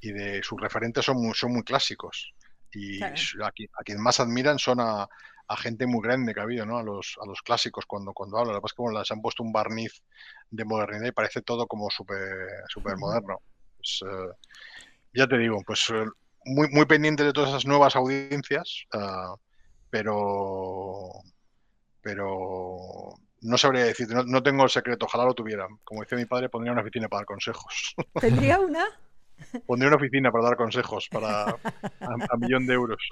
y de sus referentes son muy, son muy clásicos. Y a, quien, más admiran son a, gente muy grande que ha habido, ¿no? A los, a los clásicos cuando, cuando hablan. Lo que pasa es que bueno, les han puesto un barniz de modernidad y parece todo como súper super moderno. Pues, eh, ya te digo, pues eh, muy, muy pendiente de todas esas nuevas audiencias, uh, pero pero no sabría decir, no, tengo el secreto, ojalá lo tuviera. Como decía mi padre, pondría una oficina para dar consejos. ¿Tendría una? Pondría una oficina para dar consejos para a, millón de euros.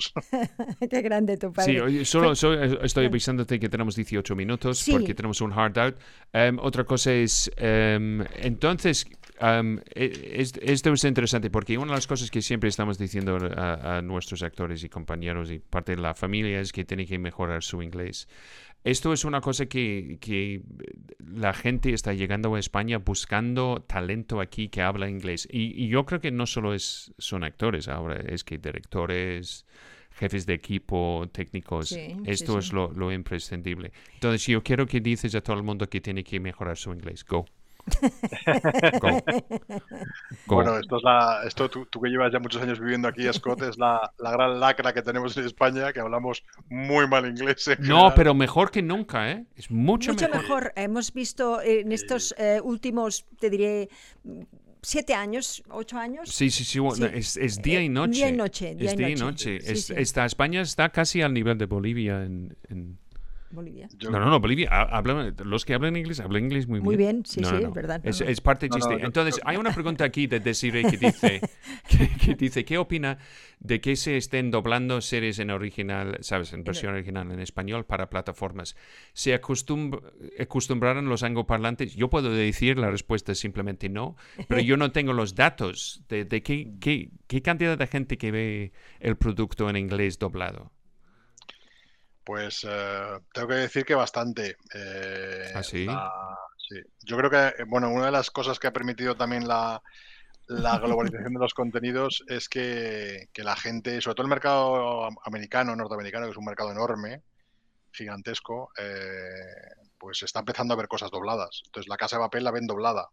Qué grande tu padre. Sí, solo, estoy avisándote que tenemos 18 minutos porque tenemos un hard out. Em, otra cosa es, em, entonces, um, esto es interesante porque una de las cosas que siempre estamos diciendo a, a, nuestros actores y compañeros y parte de la familia es que tienen que mejorar su inglés. Esto es una cosa que, que, la gente está llegando a España buscando talento aquí que habla inglés. Y, yo creo que no solo es, son actores ahora, es que directores, jefes de equipo, técnicos, esto es Lo, lo imprescindible. Entonces, yo quiero que dices a todo el mundo que tiene que mejorar su inglés. Go. Bueno, esto es la, esto tú, que llevas ya muchos años viviendo aquí, Scott, es la, la, gran lacra que tenemos en España, que hablamos muy mal inglés. No, pero mejor que nunca, ¿eh? Es mucho, mucho mejor. Hemos visto en estos eh, últimos, te diré, siete años, ocho años. Sí, sí, sí, Es, día y noche. Día y noche. es día y noche. está, España está casi al nivel de Bolivia en, en Bolivia. No, no, no, Bolivia. Hablan, los que hablan inglés hablan inglés muy bien. Muy bien, sí, sí, es verdad. Es, parte chiste. Entonces, hay una pregunta aquí de Desiree que dice, que, dice, ¿qué opina de que se estén doblando series en original, sabes, en versión original en español para plataformas? ¿Se acostumbraron los angloparlantes? Yo puedo decir la respuesta es simplemente no, pero yo no tengo los datos de, de qué, qué, qué cantidad de gente que ve el producto en inglés doblado. Pues eh, tengo que decir que bastante. Eh, ¿Ah, sí? Yo creo que, eh, bueno, una de las cosas que ha permitido también la, globalización de los contenidos es que, la gente, sobre todo el mercado americano, norteamericano, que es un mercado enorme, gigantesco, pues está empezando a ver cosas dobladas. Entonces, la casa de papel la ven doblada,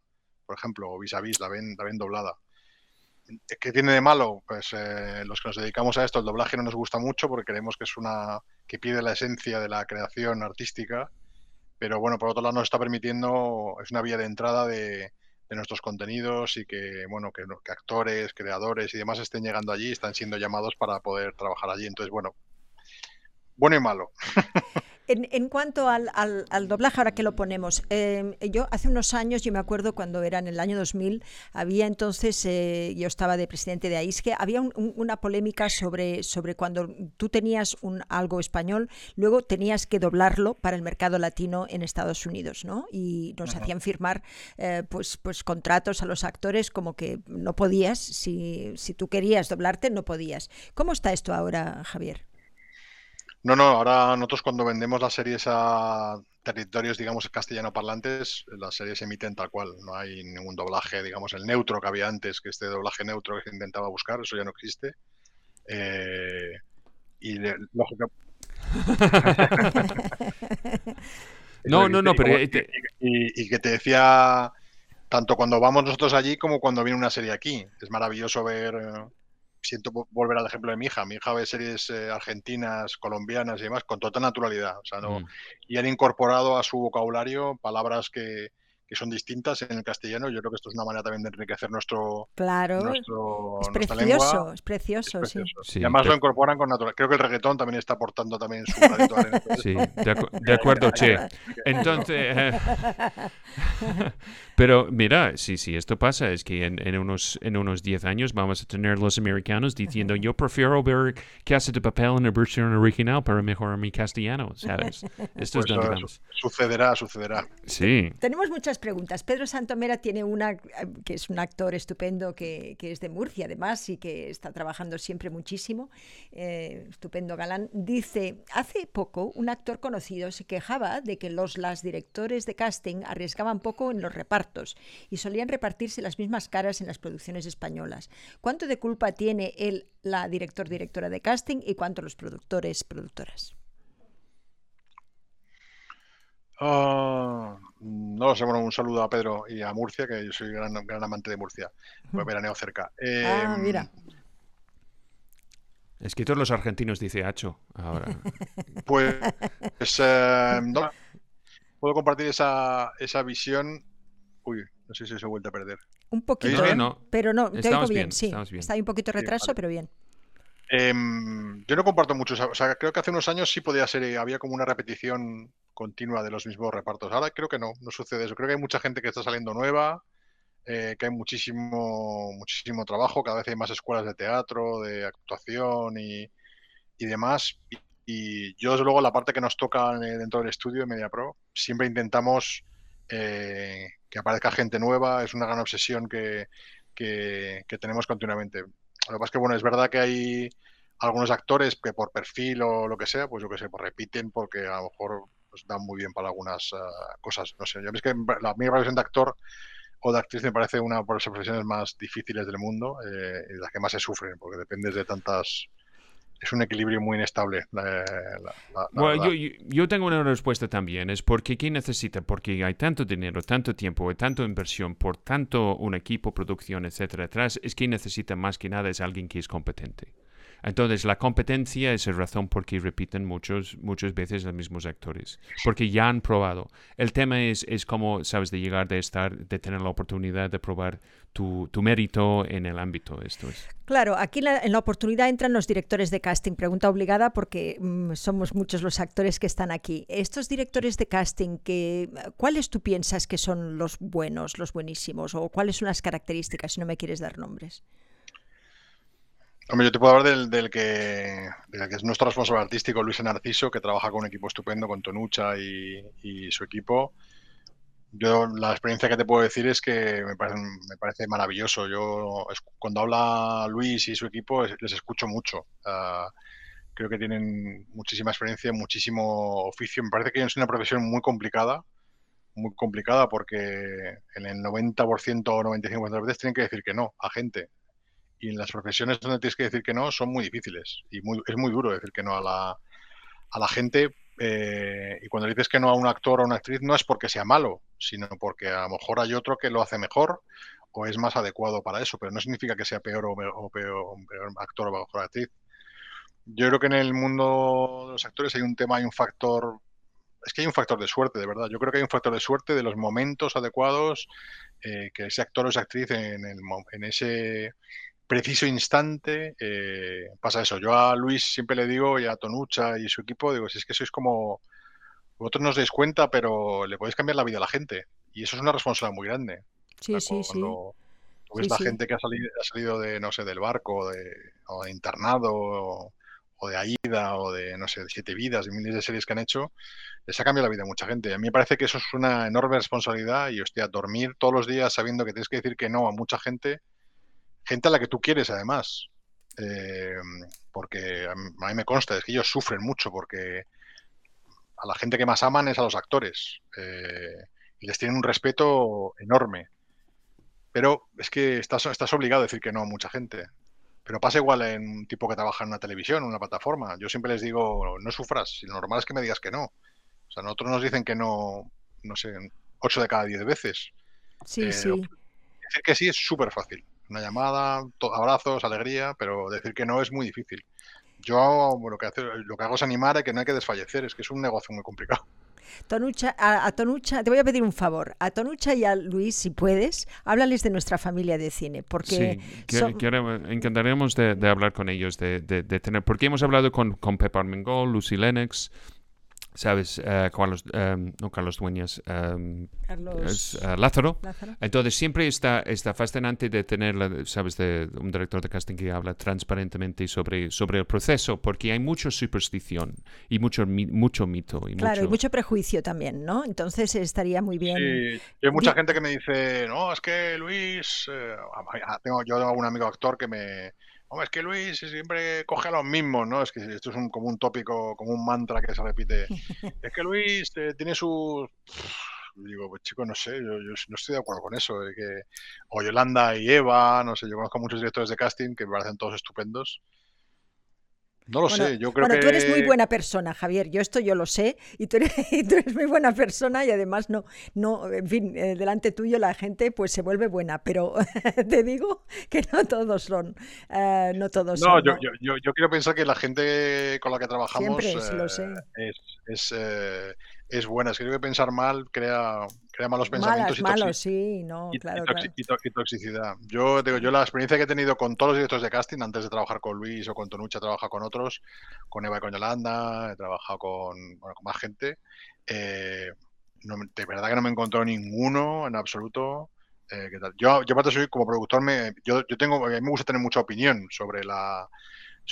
por ejemplo, o vis a vis la ven, la ven doblada. ¿Qué tiene de malo? Pues los que nos dedicamos a esto, el doblaje no nos gusta mucho porque creemos que es una que pide la esencia de la creación artística, pero bueno, por otro lado nos está permitiendo, es una vía de entrada de, nuestros contenidos y que, bueno, que, que, actores, creadores y demás estén llegando allí, están siendo llamados para poder trabajar allí. Entonces, bueno, bueno y malo. En, cuanto al, doblaje, ahora que lo ponemos, em, yo hace unos años, yo me acuerdo cuando era en el año 2000, había entonces, eh, yo estaba de presidente de AISGE, había una polémica sobre, sobre cuando tú tenías un, algo español, luego tenías que doblarlo para el mercado latino en Estados Unidos, ¿no? Y nos hacían firmar eh, pues, pues contratos a los actores como que no podías, si, si tú querías doblarte, no podías. ¿Cómo está esto ahora, Javier? No, no, ahora nosotros cuando vendemos las series a territorios, digamos, castellano parlantes, las series se emiten tal cual. No hay ningún doblaje, digamos, el neutro que había antes, que este doblaje neutro que se intentaba buscar, eso ya no existe. Eh, y lógico. no, no, no, pero. Y, y, que te decía, tanto cuando vamos nosotros allí como cuando viene una serie aquí. Es maravilloso ver siento volver al ejemplo de mi hija. Mi hija ve series eh, argentinas, colombianas y demás con total naturalidad. O sea, no, mm. Y han incorporado a su vocabulario palabras que, que son distintas en el castellano. Yo creo que esto es una manera también de enriquecer nuestro. Claro, es precioso, es precioso, sí. Y además lo incorporan con naturalidad. Creo que el reggaetón también está aportando también su granito Sí, de, acuerdo, Che. Entonces. Eh, pero mira, sí, sí, esto pasa, es que en, unos, en unos 10 años vamos a tener los americanos diciendo: Yo prefiero ver Casa de Papel en la versión original para mejorar mi castellano, ¿sabes? Esto es pues, donde Sucederá, sucederá. Sí. Tenemos muchas preguntas. Pedro Santomera tiene una, que es un actor estupendo, que, es de Murcia además y que está trabajando siempre muchísimo, eh, estupendo galán. Dice, hace poco un actor conocido se quejaba de que los las directores de casting arriesgaban poco en los repartos y solían repartirse las mismas caras en las producciones españolas. ¿Cuánto de culpa tiene él, la director-directora de casting, y cuánto los productores, productoras? Ah, no lo sé, bueno, un saludo a Pedro y a Murcia, que yo soy gran, gran amante de Murcia, pues veraneo cerca. ah, em, mira. Es que todos los argentinos dice Hacho ahora. Pues, em, no, puedo compartir esa, esa visión. Uy, no sé si se ha vuelto a perder. Un poquito, ¿eh? pero no, te oigo bien, sí. Está ahí un poquito de retraso, pero bien. Em, yo no comparto mucho, o sea, creo que hace unos años sí podía ser, había como una repetición continua de los mismos repartos. Ahora creo que no, no sucede eso. Creo que hay mucha gente que está saliendo nueva, eh, que hay muchísimo, muchísimo trabajo, cada vez hay más escuelas de teatro, de actuación y, demás. Y, yo, desde luego, la parte que nos toca dentro del estudio de MediaPro, siempre intentamos eh, que aparezca gente nueva, es una gran obsesión que, que tenemos continuamente. Lo que pasa es que, bueno, es verdad que hay algunos actores que por perfil o lo que sea, pues yo que sé, pues repiten porque a lo mejor pues dan muy bien para algunas uh, cosas. No sé, yo es que la mi profesión de actor o de actriz me parece una de las profesiones más difíciles del mundo eh, y las que más se sufren, porque dependes de tantas es un equilibrio muy inestable. La, bueno, yo, yo, tengo una respuesta también. Es porque ¿quién necesita? Porque hay tanto dinero, tanto tiempo, tanta inversión, por tanto un equipo, producción, etcétera, atrás. Es que necesita más que nada es alguien que es competente. Entonces, la competencia es la razón por que repiten muchos, muchas veces los mismos actores, porque ya han probado. El tema es, es cómo, sabes, de llegar, de estar, de tener la oportunidad de probar tu, mérito en el ámbito. Esto es. Claro, aquí en la oportunidad entran los directores de casting. Pregunta obligada porque mm, somos muchos los actores que están aquí. Estos directores de casting, ¿cuáles tú piensas que son los buenos, los buenísimos? ¿O cuáles son las características, si no me quieres dar nombres? Hombre, yo te puedo hablar del, que, es nuestro responsable artístico, Luis Narciso, que trabaja con un equipo estupendo, con Tonucha y, su equipo. Yo la experiencia que te puedo decir es que me parece, maravilloso. Yo cuando habla Luis y su equipo les escucho mucho. creo que tienen muchísima experiencia, muchísimo oficio. Me parece que es una profesión muy complicada, muy complicada porque en el 90% o 95% de las veces tienen que decir que no a gente y en las profesiones donde tienes que decir que no son muy difíciles y muy, es muy duro decir que no a la, a la gente. Eh, y cuando dices que no a un actor o una actriz no es porque sea malo, sino porque a lo mejor hay otro que lo hace mejor o es más adecuado para eso, pero no significa que sea peor o, peor, actor o mejor actriz. Yo creo que en el mundo de los actores hay un tema, hay un factor, es que hay un factor de suerte, de verdad. Yo creo que hay un factor de suerte de los momentos adecuados eh, que ese actor o esa actriz en, el, en ese preciso instante eh, pasa eso. Yo a Luis siempre le digo y a Tonucha y su equipo, digo, si es que sois como, vosotros no os dais cuenta, pero le podéis cambiar la vida a la gente. Y eso es una responsabilidad muy grande. Sí, sí, sí. ves la gente que ha salido, ha salido de, no sé, del barco, de, o de internado, o, de Aida, o de, no sé, de Siete Vidas, de miles de series que han hecho, les ha cambiado la vida a mucha gente. A mí me parece que eso es una enorme responsabilidad y, hostia, dormir todos los días sabiendo que tienes que decir que no a mucha gente, gente a la que tú quieres además. Eh, porque a mí me consta, es que ellos sufren mucho porque a la gente que más aman es a los actores eh, y les tienen un respeto enorme. Pero es que estás, estás obligado a decir que no a mucha gente. Pero pasa igual en un tipo que trabaja en una televisión, en una plataforma. Yo siempre les digo, no sufras, si lo normal es que me digas que no. O sea, nosotros nos dicen que no, no sé, 8 de cada 10 veces. Sí, eh, sí. Decir que sí es súper fácil. Una llamada, abrazos, alegría, pero decir que no es muy difícil. Yo lo que, lo que hago es animar a que no hay que desfallecer, es que es un negocio muy complicado. Tonucha, a, Tonucha, te voy a pedir un favor. A Tonucha y a Luis, si puedes, háblales de nuestra familia de cine. Porque sí, encantaríamos de, hablar con ellos, de, tener, porque hemos hablado con, con Pepper Lucy Lennox, ¿sabes? Uh, Carlos, um, no Carlos Dueñas, um, Carlos... Uh, Lázaro. Lázaro. Entonces siempre está, está fascinante de tener, ¿sabes? De un director de casting que habla transparentemente sobre, sobre el proceso, porque hay mucha superstición y mucho, mucho mito. Y claro, mucho... y mucho prejuicio también, ¿no? Entonces estaría muy bien. Sí, hay mucha gente que me dice, no, es que Luis, eh, tengo, yo tengo un amigo actor que me Hombre, es que Luis siempre coge a los mismos, ¿no? Es que esto es un, como un tópico, como un mantra que se repite. es que Luis eh, tiene su... Digo, pues chico, no sé, yo, no estoy de acuerdo con eso. De que... O Yolanda y Eva, no sé, yo conozco muchos directores de casting que me parecen todos estupendos. No lo sé, yo creo bueno, que... tú eres muy buena persona, Javier, yo esto yo lo sé, y tú eres, muy buena persona y además no, no, en fin, eh, delante tuyo la gente pues se vuelve buena, pero te digo que no todos son, eh, no todos no, son. Yo, yo, yo, yo, quiero pensar que la gente con la que trabajamos Siempre, lo sé. Eh, es, es, es buena, es que creo que pensar mal crea crea malos pensamientos y, toxicidad. Yo digo, yo la experiencia que he tenido con todos los directores de casting, antes de trabajar con Luis o con Tonucha, he trabajado con otros, con Eva y con Yolanda, he trabajado con, con más gente. Eh, de verdad que no me encontró ninguno en absoluto. Eh, yo, yo aparte soy como productor, me, yo, yo tengo, a mí me gusta tener mucha opinión sobre la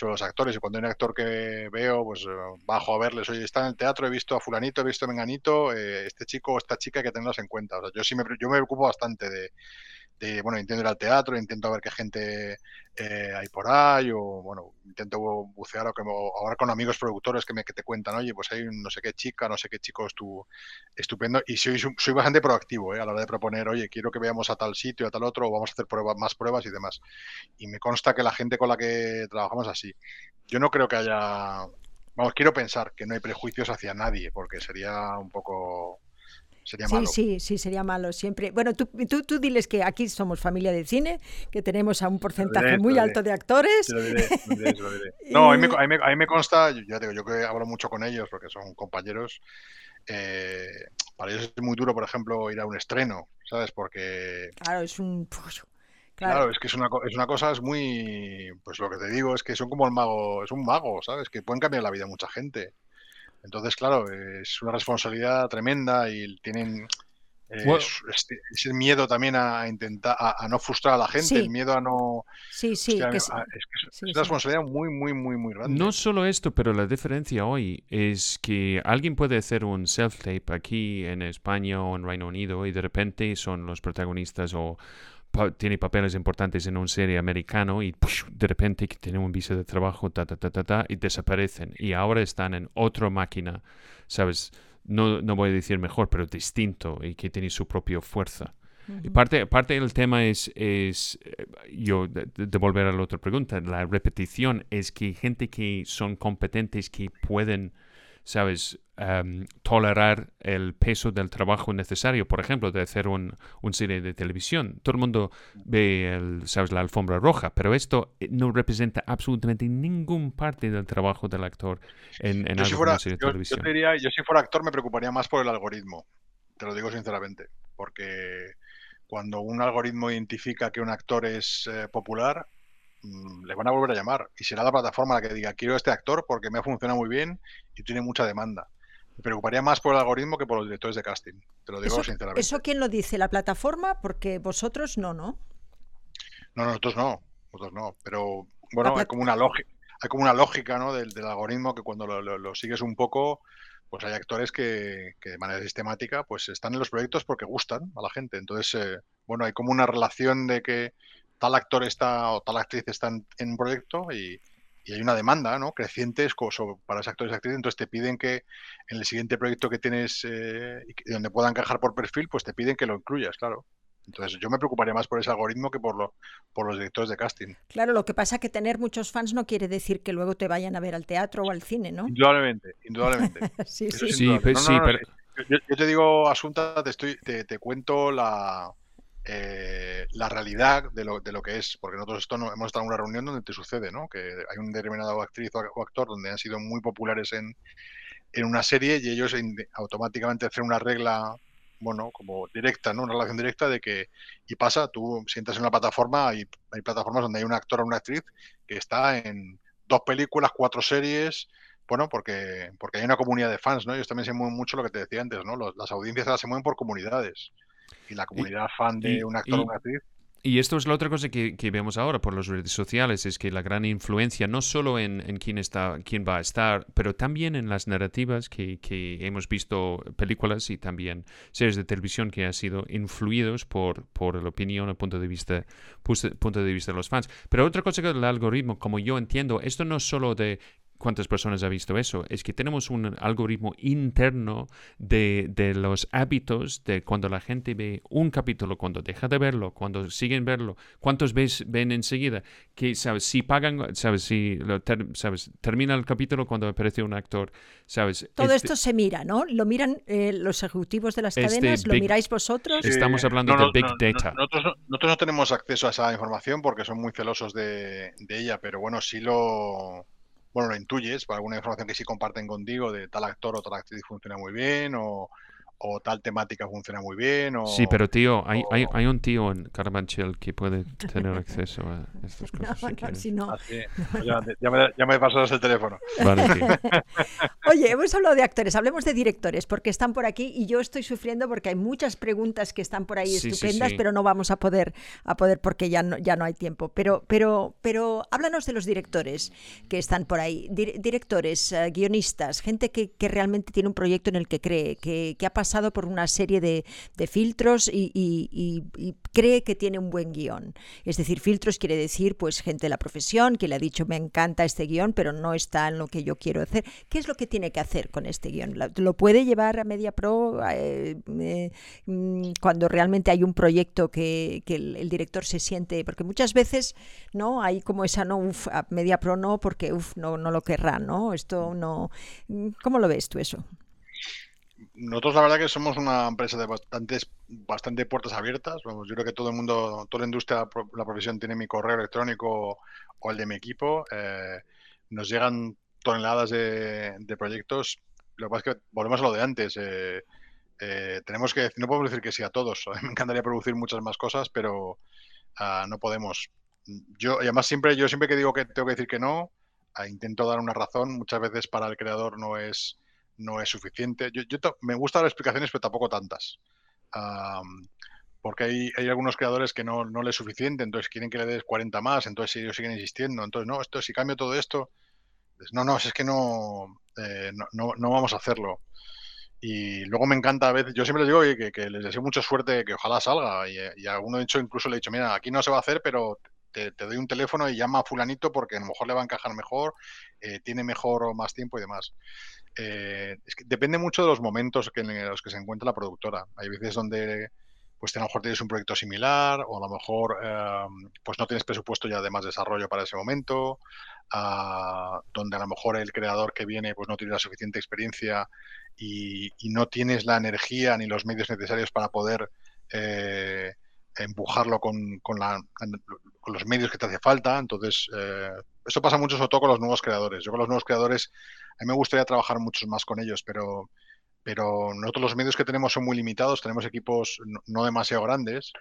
los actores. Y cuando hay un actor que veo, pues eh, bajo a verles, oye, está en el teatro, he visto a fulanito, he visto a menganito, eh, este chico o esta chica hay que tenerlos en cuenta. O sea, yo sí me, yo me preocupo bastante de, bueno, intento ir al teatro, intento ver qué gente eh, hay por ahí, o bueno, intento bucear o, que, hablar con amigos productores que, me, que te cuentan, oye, pues hay no sé qué chica, no sé qué chico estu, estupendo, y soy, soy bastante proactivo ¿eh? a la hora de proponer, oye, quiero que veamos a tal sitio, a tal otro, o vamos a hacer pruebas, más pruebas y demás. Y me consta que la gente con la que trabajamos así. Yo no creo que haya, vamos, quiero pensar que no hay prejuicios hacia nadie, porque sería un poco Sería sí, sí, sí, sería malo siempre. Bueno, tú, tú, tú, diles que aquí somos familia de cine, que tenemos a un porcentaje muy alto de actores. No, a mí, me, consta, ya digo, yo que hablo mucho con ellos porque son compañeros, eh, para ellos es muy duro, por ejemplo, ir a un estreno, ¿sabes? Porque... Claro, es un... Claro. claro, es que es una, es una cosa, es muy, pues lo que te digo es que son como el mago, es un mago, ¿sabes? Que pueden cambiar la vida de mucha gente. Entonces, claro, es una responsabilidad tremenda y tienen eh, ese miedo también a intentar a, no frustrar a la gente, el miedo a no. Sí, sí, es, una responsabilidad muy, muy, muy, muy grande. No solo esto, pero la diferencia hoy es que alguien puede hacer un self-tape aquí en España o en Reino Unido y de repente son los protagonistas o tiene papeles importantes en una serie americano y de repente tiene un viso de trabajo ta, ta, ta, ta, ta, y desaparecen. Y ahora están en otra máquina, ¿sabes? No, no voy a decir mejor, pero distinto y que tiene su propia fuerza. Y parte, parte del tema es, es eh, yo, de, de, volver a la otra pregunta, la repetición es que gente que son competentes, que pueden ¿sabes? Em, tolerar el peso del trabajo necesario, por ejemplo, de hacer un, un, serie de televisión. Todo el mundo ve, el, ¿sabes?, la alfombra roja, pero esto eh, no representa absolutamente ningún parte del trabajo del actor en, en una serie de televisión. Yo, diría, yo si fuera actor me preocuparía más por el algoritmo, te lo digo sinceramente, porque cuando un algoritmo identifica que un actor es eh, popular, Mm, le van a volver a llamar y será la plataforma la que diga quiero este actor porque me ha funcionado muy bien y tiene mucha demanda. Me preocuparía más por el algoritmo que por los directores de casting, te lo digo sinceramente. ¿Eso quién lo dice? ¿La plataforma? Porque vosotros no, ¿no? No, nosotros no, nosotros no, pero bueno, hay como una lógica, hay como una lógica ¿no? del, algoritmo que cuando lo, sigues un poco, pues hay actores que, de manera sistemática pues están en los proyectos porque gustan a la gente. Entonces, eh, bueno, hay como una relación de que tal actor está o tal actriz está en, un proyecto y, hay una demanda ¿no? creciente para ese actor y esa actriz, entonces te piden que en el siguiente proyecto que tienes eh, y donde pueda encajar por perfil, pues te piden que lo incluyas, claro. Entonces yo me preocuparía más por ese algoritmo que por, lo, por los directores de casting. Claro, lo que pasa es que tener muchos fans no quiere decir que luego te vayan a ver al teatro o al cine, ¿no? Indudablemente, indudablemente. sí, sí. sí, pero... Yo, te digo, Asunta, te, estoy, te, te cuento la, eh, la realidad de lo, de lo, que es, porque nosotros esto no, hemos estado en una reunión donde te sucede, ¿no? Que hay un determinado actriz o actor donde han sido muy populares en, en una serie y ellos automáticamente hacen una regla, bueno, como directa, ¿no? Una relación directa de que, y pasa, tú sientas en una plataforma, hay, hay plataformas donde hay un actor o una actriz que está en dos películas, cuatro series, bueno, porque, porque hay una comunidad de fans, ¿no? Ellos también se mueven mucho lo que te decía antes, ¿no? las audiencias se mueven por comunidades y la comunidad fan de un actor o una actriz. Y esto es la otra cosa que, que, vemos ahora por las redes sociales, es que la gran influencia no solo en, en quién, está, quién va a estar, pero también en las narrativas que, que, hemos visto películas y también series de televisión que han sido influidos por, por la opinión, el punto de vista, punto de vista de los fans. Pero otra cosa que el algoritmo, como yo entiendo, esto no es solo de cuántas personas ha visto eso, es que tenemos un algoritmo interno de, de, los hábitos de cuando la gente ve un capítulo, cuando deja de verlo, cuando siguen verlo, cuántos ves, ven enseguida, que sabes, si pagan, sabes, si sabes, termina el capítulo cuando aparece un actor, sabes. Todo este esto se mira, ¿no? Lo miran eh, los ejecutivos de las este cadenas, lo miráis vosotros. Estamos hablando de Big Data. nosotros, nosotros, no tenemos acceso a esa información porque son muy celosos de, de ella, pero bueno, sí lo bueno, lo intuyes por alguna información que sí comparten contigo de tal actor o tal actriz funciona muy bien o, o tal temática funciona muy bien. O, sí, pero tío, hay, hay, hay, un tío en Carabanchel que puede tener acceso a estas cosas. No, si no. Ah, pues ya, ya, me, ya me pasas el teléfono. Vale, Oye, hemos hablado de actores, hablemos de directores, porque están por aquí y yo estoy sufriendo porque hay muchas preguntas que están por ahí estupendas, pero no vamos a poder, a poder porque ya no, ya no hay tiempo. Pero, pero, pero háblanos de los directores que están por ahí. directores, eh, guionistas, gente que, que, realmente tiene un proyecto en el que cree, que, que ha pasado pasado por una serie de, filtros y, cree que tiene un buen guion. Es decir, filtros quiere decir pues gente de la profesión que le ha dicho me encanta este guion, pero no está en lo que yo quiero hacer. ¿Qué es lo que tiene que hacer con este guion? ¿Lo puede llevar a Media Pro eh, mm, cuando realmente hay un proyecto que, el, director se siente? Porque muchas veces no hay como esa no, uf, a Media Pro no, porque uf, no, no lo querrá, ¿no? Esto no. ¿Cómo lo ves tú eso? Nosotros la verdad que somos una empresa de bastantes, bastante puertas abiertas. Vamos, yo creo que todo el mundo, toda la industria, la profesión tiene mi correo electrónico o el de mi equipo. Eh, nos llegan toneladas de, proyectos. Lo que pasa es que volvemos a lo de antes. Eh, eh, tenemos que no podemos decir que sí a todos. me encantaría producir muchas más cosas, pero ah, no podemos. Yo, y además siempre, yo siempre que digo que tengo que decir que no, ah, intento dar una razón. Muchas veces para el creador no es no es suficiente. Yo, me gustan las explicaciones, pero tampoco tantas. porque hay, hay, algunos creadores que no, no les es suficiente, entonces quieren que le des 40 más, entonces ellos siguen insistiendo. Entonces, no, esto si cambio todo esto, pues, no, no, es que no, eh, no, no, vamos a hacerlo. Y luego me encanta a veces, yo siempre les digo que, que les deseo mucha suerte, que ojalá salga. Y, y a alguno de hecho incluso le he dicho, mira, aquí no se va a hacer, pero te, doy un teléfono y llama a fulanito porque a lo mejor le va a encajar mejor, eh, tiene mejor o más tiempo y demás. Eh, es que depende mucho de los momentos en los que se encuentra la productora. Hay veces donde pues a lo mejor tienes un proyecto similar o a lo mejor em, pues no tienes presupuesto ya de más desarrollo para ese momento, ah, donde a lo mejor el creador que viene pues no tiene la suficiente experiencia y, no tienes la energía ni los medios necesarios para poder eh, empujarlo con, con, los medios que te hace falta. Entonces, eh, eso pasa mucho sobre todo con los nuevos creadores. Yo con los nuevos creadores a mí me gustaría trabajar muchos más con ellos, pero, pero nosotros los medios que tenemos son muy limitados, tenemos equipos no, demasiado grandes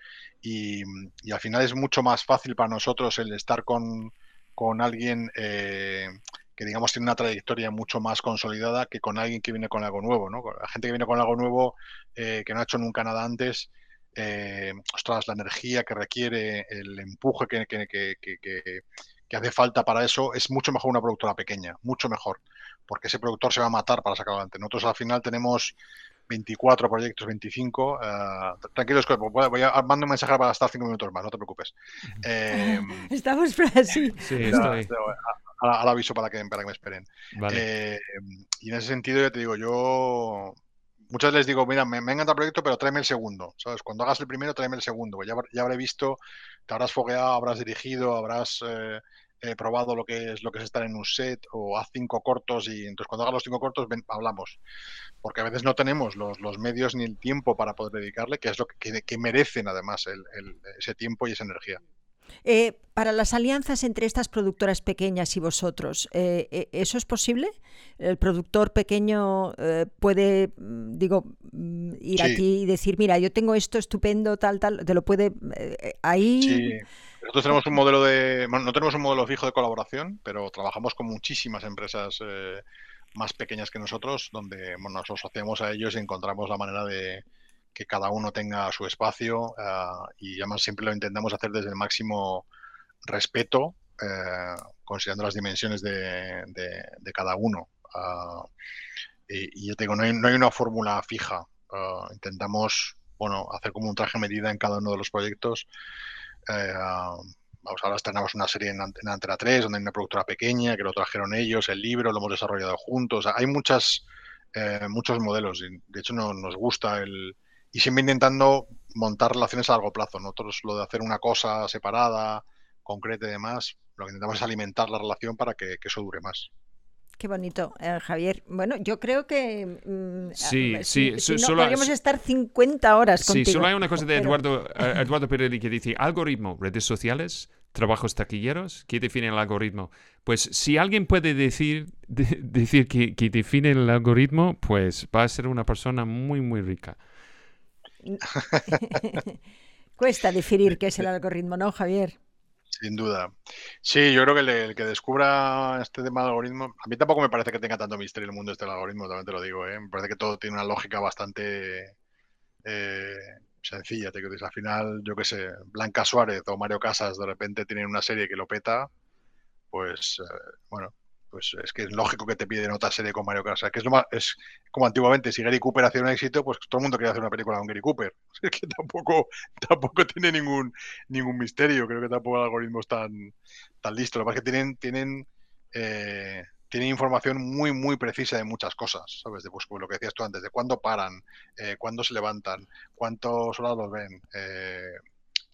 y, al final es mucho más fácil para nosotros el estar con, con alguien eh, que digamos tiene una trayectoria mucho más consolidada que con alguien que viene con algo nuevo, ¿no? La gente que viene con algo nuevo eh, que no ha hecho nunca nada antes, eh, ostras, la energía que requiere, el empuje que, que, que, que, hace falta para eso, es mucho mejor una productora pequeña, mucho mejor porque ese productor se va a matar para sacarlo adelante. Nosotros al final tenemos 24 proyectos, 25. Uh, tranquilos, voy a mandar un mensaje para estar 5 minutos más, no te preocupes. Eh, Estamos así. Sí, estoy. Al aviso para que, para que me esperen. Eh, y en ese sentido, ya te digo, yo muchas veces les digo, mira, me, encanta el proyecto, pero tráeme el segundo, ¿sabes? Cuando hagas el primero, tráeme el segundo. Ya, ya habré visto, te habrás fogueado, habrás dirigido, habrás eh, he probado lo que es lo que es estar en un set o haz cinco cortos y entonces cuando haga los cinco cortos hablamos. Porque a veces no tenemos los, los, medios ni el tiempo para poder dedicarle, que es lo que, que merecen además el, ese tiempo y esa energía. Eh, para las alianzas entre estas productoras pequeñas y vosotros, eh, eh, ¿eso es posible? ¿El productor pequeño puede, mm, digo, mm, ir aquí y decir, mira, yo tengo esto estupendo, tal, tal, te lo puede ahí... Sí. Nosotros tenemos un modelo de, no tenemos un modelo fijo de colaboración, pero trabajamos con muchísimas empresas más pequeñas que nosotros, donde nos asociamos a ellos y encontramos la manera de, que cada uno tenga su espacio eh, y además siempre lo intentamos hacer desde el máximo respeto, eh, considerando las dimensiones de, cada uno. Eh, y, yo te digo, no hay, una fórmula fija. intentamos bueno, hacer como un traje medida en cada uno de los proyectos. Vamos, ahora estrenamos una serie en, Antena 3, donde hay una productora pequeña, que lo trajeron ellos, el libro, lo hemos desarrollado juntos. hay muchas, muchos modelos. De hecho, no, nos gusta el, y siempre intentando montar relaciones a largo plazo. Nosotros lo de hacer una cosa separada, concreta y demás, lo que intentamos es alimentar la relación para que, eso dure más. Qué bonito, eh, Javier. Bueno, yo creo que mm, sí, sí, podríamos estar 50 horas contigo. Sí, solo hay una cosa de Eduardo, eh, Eduardo Pirelli que dice, algoritmo, redes sociales, trabajos taquilleros, ¿qué define el algoritmo? Pues si alguien puede decir, decir que, que define el algoritmo, pues va a ser una persona muy, muy rica. Cuesta definir qué es el algoritmo, ¿no, Javier? Sin duda. Sí, yo creo que el, que descubra este tema del algoritmo, a mí tampoco me parece que tenga tanto misterio el mundo este del algoritmo, también te lo digo, ¿eh? me parece que todo tiene una lógica bastante eh, sencilla. Te al final, yo qué sé, Blanca Suárez o Mario Casas de repente tienen una serie que lo peta, pues eh, bueno, pues es que es lógico que te piden otra serie con Mario Casas. Que es, lo más, es como antiguamente, si Gary Cooper hacía un éxito, pues todo el mundo quería hacer una película con Gary Cooper. Es que tampoco, tampoco tiene ningún, ningún misterio. Creo que tampoco el algoritmo es tan, tan listo. Lo que pasa es que tienen, tienen, eh, tienen información muy, muy precisa de muchas cosas, ¿sabes? De, pues, lo que decías tú antes, de cuándo paran, eh, cuándo se levantan, cuántos soldados ven. Eh,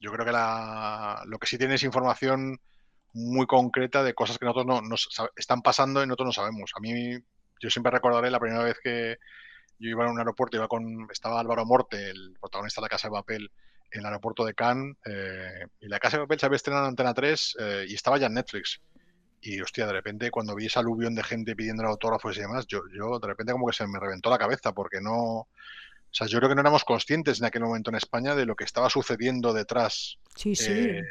yo creo que la, lo que sí tiene es información muy concreta de cosas que nosotros no nos están pasando y nosotros no sabemos. A mí, yo siempre recordaré la primera vez que yo iba a un aeropuerto, iba con, estaba Álvaro Morte, el protagonista de La Casa de Papel, en el aeropuerto de Cannes, eh, y La Casa de Papel se había estrenado en Antena 3 eh, y estaba ya en Netflix. Y hostia, de repente cuando vi ese aluvión de gente pidiendo autógrafos y demás, yo, yo de repente como que se me reventó la cabeza porque no, o sea, yo creo que no éramos conscientes en aquel momento en España de lo que estaba sucediendo detrás. Sí, sí. Eh,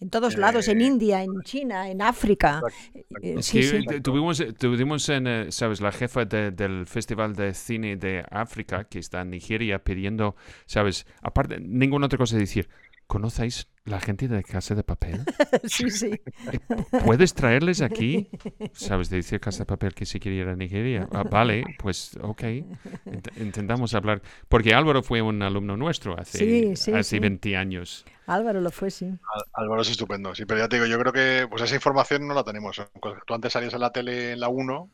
en todos lados, en eh, India, en China, en África. Eh, sí, sí. Tuvimos, tuvimos en, sabes, la jefa del Festival de Cine de África, que está en Nigeria, pidiendo, sabes, aparte, ninguna otra cosa de decir, ¿Conocéis la gente de Casa de Papel? sí, sí. ¿Puedes traerles aquí? ¿Sabes? Dice Casa de Papel que si quería ir a Nigeria. Ah, vale, pues ok. intentamos hablar. Porque Álvaro fue un alumno nuestro hace, hace 20 años. Álvaro lo fue, sí. Álvaro es estupendo. Sí, pero ya te digo, yo creo que pues esa información no la tenemos. Tú antes salías en la tele en la 1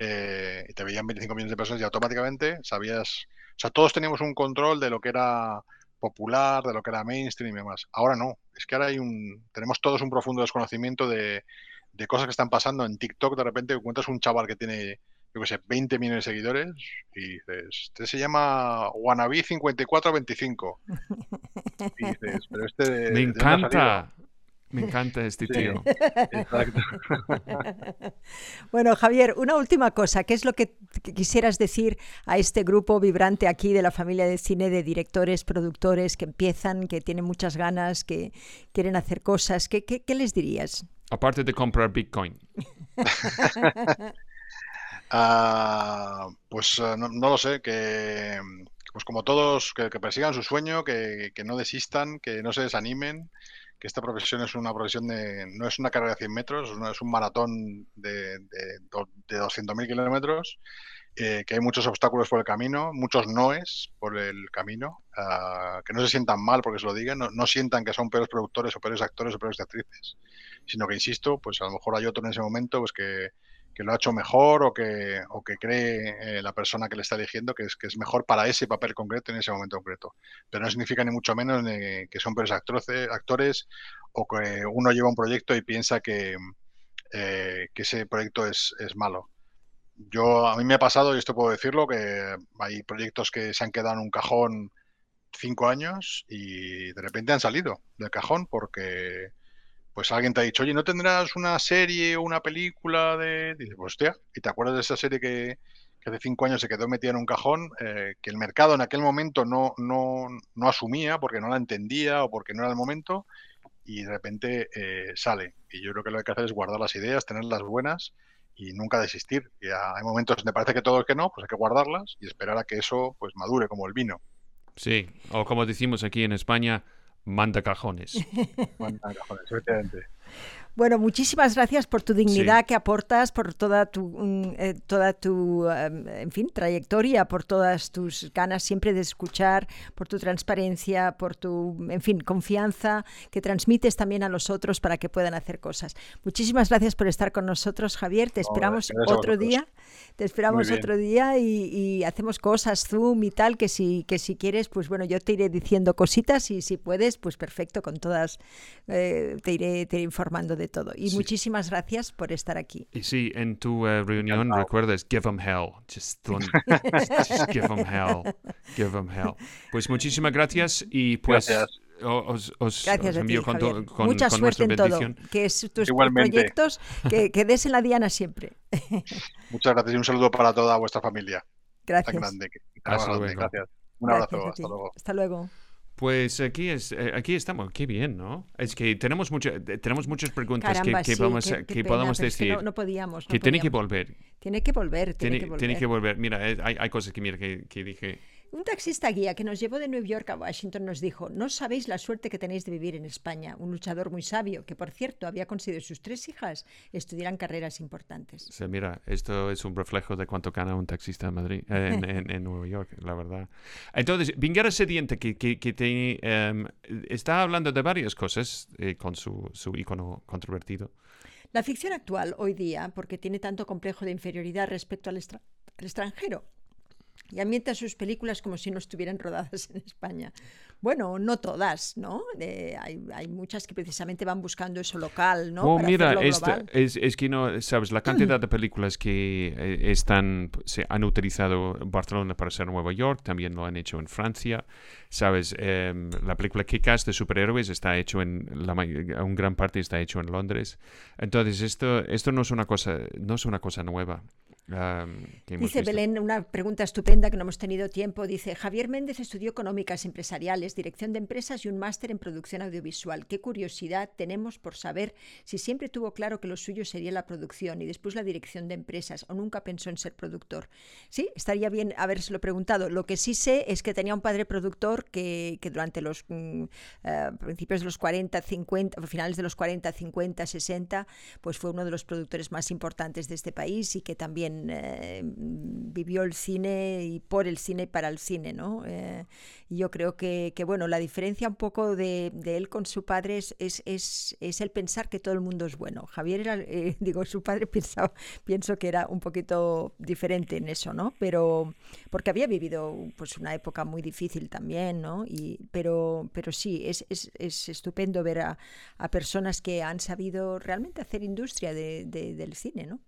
eh, y te veían 25 millones de personas y automáticamente sabías. O sea, todos teníamos un control de lo que era popular, de lo que era mainstream y demás. Ahora no, es que ahora hay un, tenemos todos un profundo desconocimiento de, de cosas que están pasando en TikTok. De repente encuentras un chaval que tiene, yo qué sé, 20 millones de seguidores y dices, este se llama Wannabe5425. Y dices, pero este... Me encanta. Me encanta este tío. Exacto. bueno, Javier, una última cosa. ¿Qué es lo que quisieras decir a este grupo vibrante aquí de la familia de cine, de directores, productores que empiezan, que tienen muchas ganas, que quieren hacer cosas? ¿Qué, qué, les dirías? Aparte de comprar Bitcoin. Ah, pues eh, no, lo sé, que pues como todos, que, persigan su sueño, que, que no desistan, que no se desanimen que esta profesión es una profesión de, no es una carrera de 100 metros, es un maratón de, de, de 200.000 kilómetros, eh, que hay muchos obstáculos por el camino, muchos noes por el camino, ah, que no se sientan mal porque se lo digan, no, no, sientan que son peores productores o peores actores o peores actrices, sino que, insisto, pues a lo mejor hay otro en ese momento pues que, que lo ha hecho mejor o que, o que cree eh, la persona que le está eligiendo que es, que es mejor para ese papel concreto en ese momento concreto. Pero no significa ni mucho menos que son peores actores, actores o que uno lleva un proyecto y piensa que, que ese proyecto es, es malo. Yo, a mí me ha pasado, y esto puedo decirlo, que hay proyectos que se han quedado en un cajón cinco años y de repente han salido del cajón porque pues alguien te ha dicho, oye, ¿no tendrás una serie o una película de...? Dices, pues hostia, ¿y te acuerdas de esa serie que, hace cinco años se quedó metida en un cajón, eh, que el mercado en aquel momento no, no, no, asumía porque no la entendía o porque no era el momento, y de repente eh, sale. Y yo creo que lo que hay que hacer es guardar las ideas, tenerlas buenas y nunca desistir. Y hay momentos donde parece que todo es que no, pues hay que guardarlas y esperar a que eso pues madure como el vino. Sí, o como decimos aquí en España, manda cajones. manda cajones, efectivamente. Bueno, muchísimas gracias por tu dignidad que aportas, por toda tu, mm, eh, toda tu, em, en fin, trayectoria, por todas tus ganas siempre de escuchar, por tu transparencia, por tu, en fin, confianza que transmites también a los otros para que puedan hacer cosas. Muchísimas gracias por estar con nosotros, Javier. Te esperamos otro día. Te esperamos otro día y, hacemos cosas, Zoom y tal, que si, que si quieres, pues bueno, yo te iré diciendo cositas y si puedes, pues perfecto, con todas, eh, te, iré, te iré informando de todo. Y muchísimas gracias por estar aquí. Y sí, en tu uh, reunión recuerdas, give them hell. Just, just, give them hell. Give them hell. Pues muchísimas gracias y pues... Os, os, Gracias os envío ti, con, con, Mucha con suerte en todo. Que es tus Igualmente. proyectos, que, que, des en la diana siempre. Muchas gracias y un saludo para toda vuestra familia. Gracias. Tan grande, hasta grande. luego. Gracias. Un abrazo. Hasta luego. Hasta luego. Pues aquí es, eh, aquí estamos, qué bien, ¿no? Es que tenemos mucha, tenemos muchas preguntas Caramba, que, que sí, vamos, qué, qué que pena, podamos pero es decir. que no, no, podíamos. No que tiene que podíamos. volver. Tiene que volver, tiene, Tiene, que volver. tiene que volver. Mira, eh, hay, hay cosas que mira que, que dije. Un taxista guía que nos llevó de Nueva York a Washington nos dijo, no sabéis la suerte que tenéis de vivir en España. Un luchador muy sabio, que por cierto había conseguido sus tres hijas estudiaran carreras importantes. Sea, mira, esto es un reflejo de cuánto gana un taxista en Madrid, eh, en, en, en, Nueva York, la verdad. Entonces, Vinguera Sediente, que, que, um, está hablando de varias cosas eh, con su, su icono controvertido. La ficción actual, hoy día, porque tiene tanto complejo de inferioridad respecto al, extra al extranjero, y ambienta sus películas como si no estuvieran rodadas en España. Bueno, no todas, ¿no? Eh, hay, hay, muchas que precisamente van buscando eso local, ¿no? Oh, Para mira, esta, es, es, que no, sabes, la cantidad de películas que eh, están, se han utilizado en Barcelona para ser Nueva York, también lo han hecho en Francia, sabes, eh, la película Kick-Ass de superhéroes está hecho en, la, en gran parte está hecho en Londres. Entonces, esto, esto no es una cosa, no es una cosa nueva. Um, dice Belén, una pregunta estupenda que no hemos tenido tiempo. Dice, Javier Méndez estudió económicas empresariales, dirección de empresas y un máster en producción audiovisual. Qué curiosidad tenemos por saber si siempre tuvo claro que lo suyo sería la producción y después la dirección de empresas o nunca pensó en ser productor. Sí, estaría bien habérselo preguntado. Lo que sí sé es que tenía un padre productor que, que durante los mm, uh, principios de los 40, 50, finales de los 40, 50, 60, pues fue uno de los productores más importantes de este país y que también eh, vivió el cine y por el cine y para el cine, ¿no? Eh, yo creo que, que, bueno, la diferencia un poco de, de él con su padre es, es, es, es, el pensar que todo el mundo es bueno. Javier era, eh, digo, su padre pensaba, pienso que era un poquito diferente en eso, ¿no? Pero, porque había vivido pues una época muy difícil también, ¿no? Y, pero, pero sí, es, es estupendo ver a, a personas que han sabido realmente hacer industria de, de, del cine, ¿no?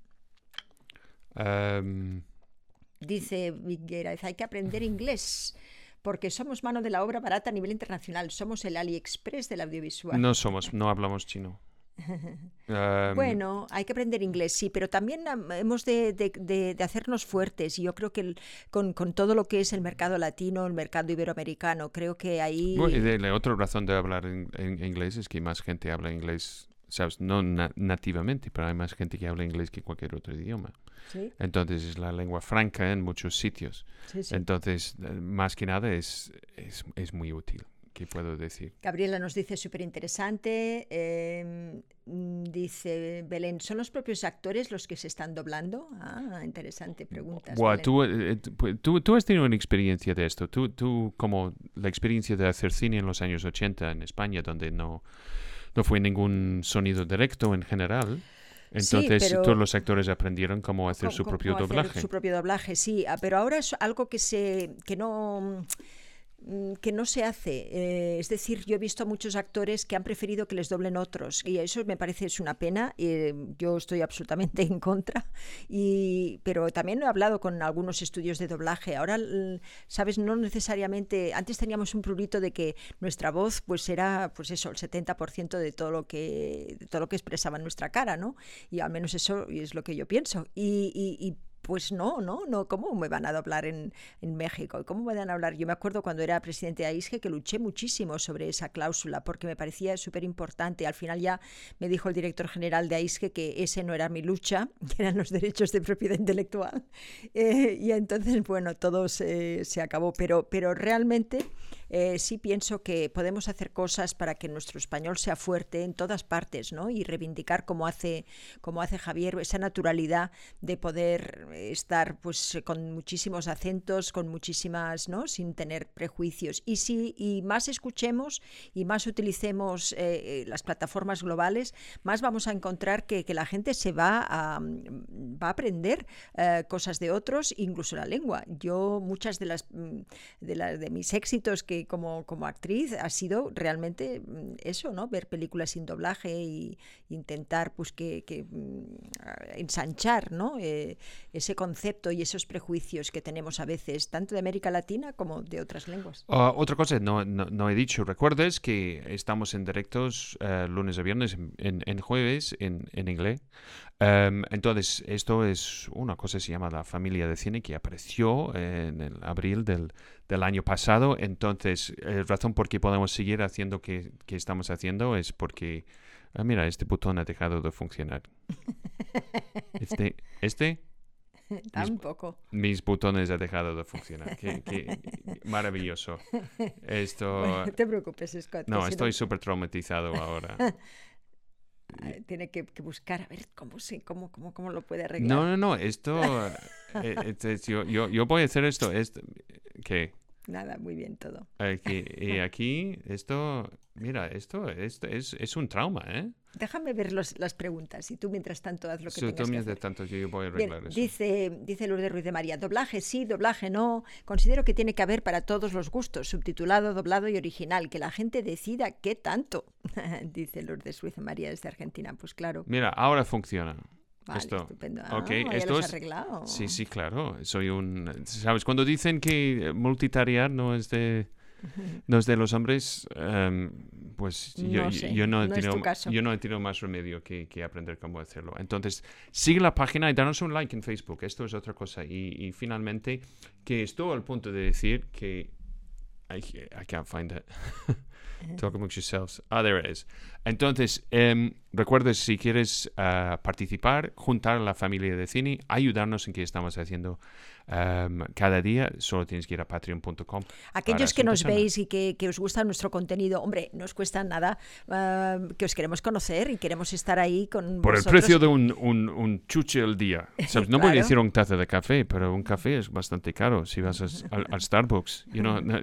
Um... Dice Vigueras, hay que aprender inglés porque somos mano de la obra barata a nivel internacional, somos el AliExpress del audiovisual. No somos, no hablamos chino. um... Bueno, hay que aprender inglés, sí, pero también hemos de, de, de, de hacernos fuertes. Y yo creo que el, con, con, todo lo que es el mercado latino, el mercado iberoamericano, creo que ahí... Bueno, y de, la otra razón de hablar en, en, inglés es que más gente habla inglés, sabes, no na nativamente, pero hay más gente que habla inglés que cualquier otro idioma. ¿Sí? Entonces es la lengua franca en muchos sitios. Sí, sí. Entonces, más que nada es, es, es, muy útil. ¿Qué puedo decir? Gabriela nos dice súper interesante. Eh, dice Belén, ¿son los propios actores los que se están doblando? Ah, interesante pregunta. Bueno, tú, eh, tú, tú, has tenido una experiencia de esto. Tú, tú, como la experiencia de hacer cine en los años 80 en España, donde no, no fue ningún sonido directo en general. Entonces, sí, pero, todos los actores aprendieron cómo hacer cómo, su propio cómo doblaje. Hacer su propio doblaje, sí. Pero ahora es algo que se que no que no se hace. Eh, es decir, yo he visto a muchos actores que han preferido que les doblen otros y eso me parece es una pena. Eh, yo estoy absolutamente en contra. Y, pero también he hablado con algunos estudios de doblaje. Ahora, sabes, no necesariamente. Antes teníamos un prurito de que nuestra voz, pues era, pues eso, el 70% de todo lo que de todo lo que expresaba nuestra cara, ¿no? Y al menos eso es lo que yo pienso. y, y pues no, no, no, ¿cómo me van a doblar en, en México? ¿Cómo me van a hablar? Yo me acuerdo cuando era presidente de AISGE que luché muchísimo sobre esa cláusula porque me parecía súper importante. Al final ya me dijo el director general de AISGE que ese no era mi lucha, que eran los derechos de propiedad intelectual. Eh, y entonces, bueno, todo se, se acabó. Pero, pero realmente eh, sí pienso que podemos hacer cosas para que nuestro español sea fuerte en todas partes, ¿no? Y reivindicar como hace, como hace Javier, esa naturalidad de poder estar pues con muchísimos acentos, con muchísimas, ¿no? Sin tener prejuicios. Y si y más escuchemos y más utilicemos eh, eh, las plataformas globales, más vamos a encontrar que, que la gente se va a, a aprender cosas de otros, incluso la lengua. Yo muchas de las mm, de, las, de mis éxitos que como, como actriz ha sido realmente mm, eso, ¿no? Ver películas sin doblaje e intentar pues que, mm, ensanchar, ¿no? Eh, concepto y esos prejuicios que tenemos a veces, tanto de América Latina como de otras lenguas. Ah, otra cosa, no, no, he dicho, recuerdes que estamos en directos uh, lunes a viernes, en, en jueves en, en inglés. Um, entonces, esto es una cosa que se llama la familia de cine que apareció en el abril del, del año pasado. Entonces, la razón por qué podemos seguir haciendo que, que estamos haciendo es porque, ah, mira, este botón ha dejado de funcionar. Este, este Tampoco. Mis, mis, botones han dejado de funcionar. Qué, qué maravilloso. Esto. no te preocupes, Scott. No, estoy súper traumatizado ahora. Tiene que, que, buscar a ver cómo, se, cómo, cómo, cómo lo puede arreglar. No, no, no. Esto. eh, es, yo, yo, yo, voy a hacer esto. esto ¿Qué? Nada, muy bien todo. Aquí, y aquí, esto, mira, esto, esto es, es un trauma, ¿eh? Déjame ver los, las preguntas y tú mientras tanto haz lo que sí, tengas tú mientras que tanto yo voy a arreglar Bien, eso. Dice, dice Lourdes Ruiz de María, doblaje sí, doblaje no. Considero que tiene que haber para todos los gustos, subtitulado, doblado y original, que la gente decida qué tanto. dice Lourdes Ruiz de María desde Argentina, pues claro. Mira, ahora funciona. Vale, esto. estupendo. Ah, Okay, ya esto lo has es- arreglado. Sí, sí, claro. Soy un... ¿Sabes? Cuando dicen que multitarear no es de... No es de los hombres, em, pues yo No sé, yo no, he tenido, tu caso. yo no he tenido más remedio que, que aprender cómo hacerlo. Entonces, sigue la página y danos un like en Facebook. Esto es otra cosa. Y, y finalmente, que estoy al punto de decir que... I, I can't find it. Talk amongst yourselves. Ah, there it is. Entonces, recuerda, si quieres ah, participar, juntar a la familia de cine, ayudarnos en que estamos haciendo em, cada día, solo tienes que ir a patreon.com. Aquellos que nos veis y que, que os gusta nuestro contenido, hombre, no os cuesta nada, ah, que os queremos conocer y queremos estar ahí con Por el vosotros. precio de un, un, un chuche al día. ¿Sabes? No voy a Claro. decir un taza de café, pero un café es bastante caro si vas a- al, al Starbucks. You know, no,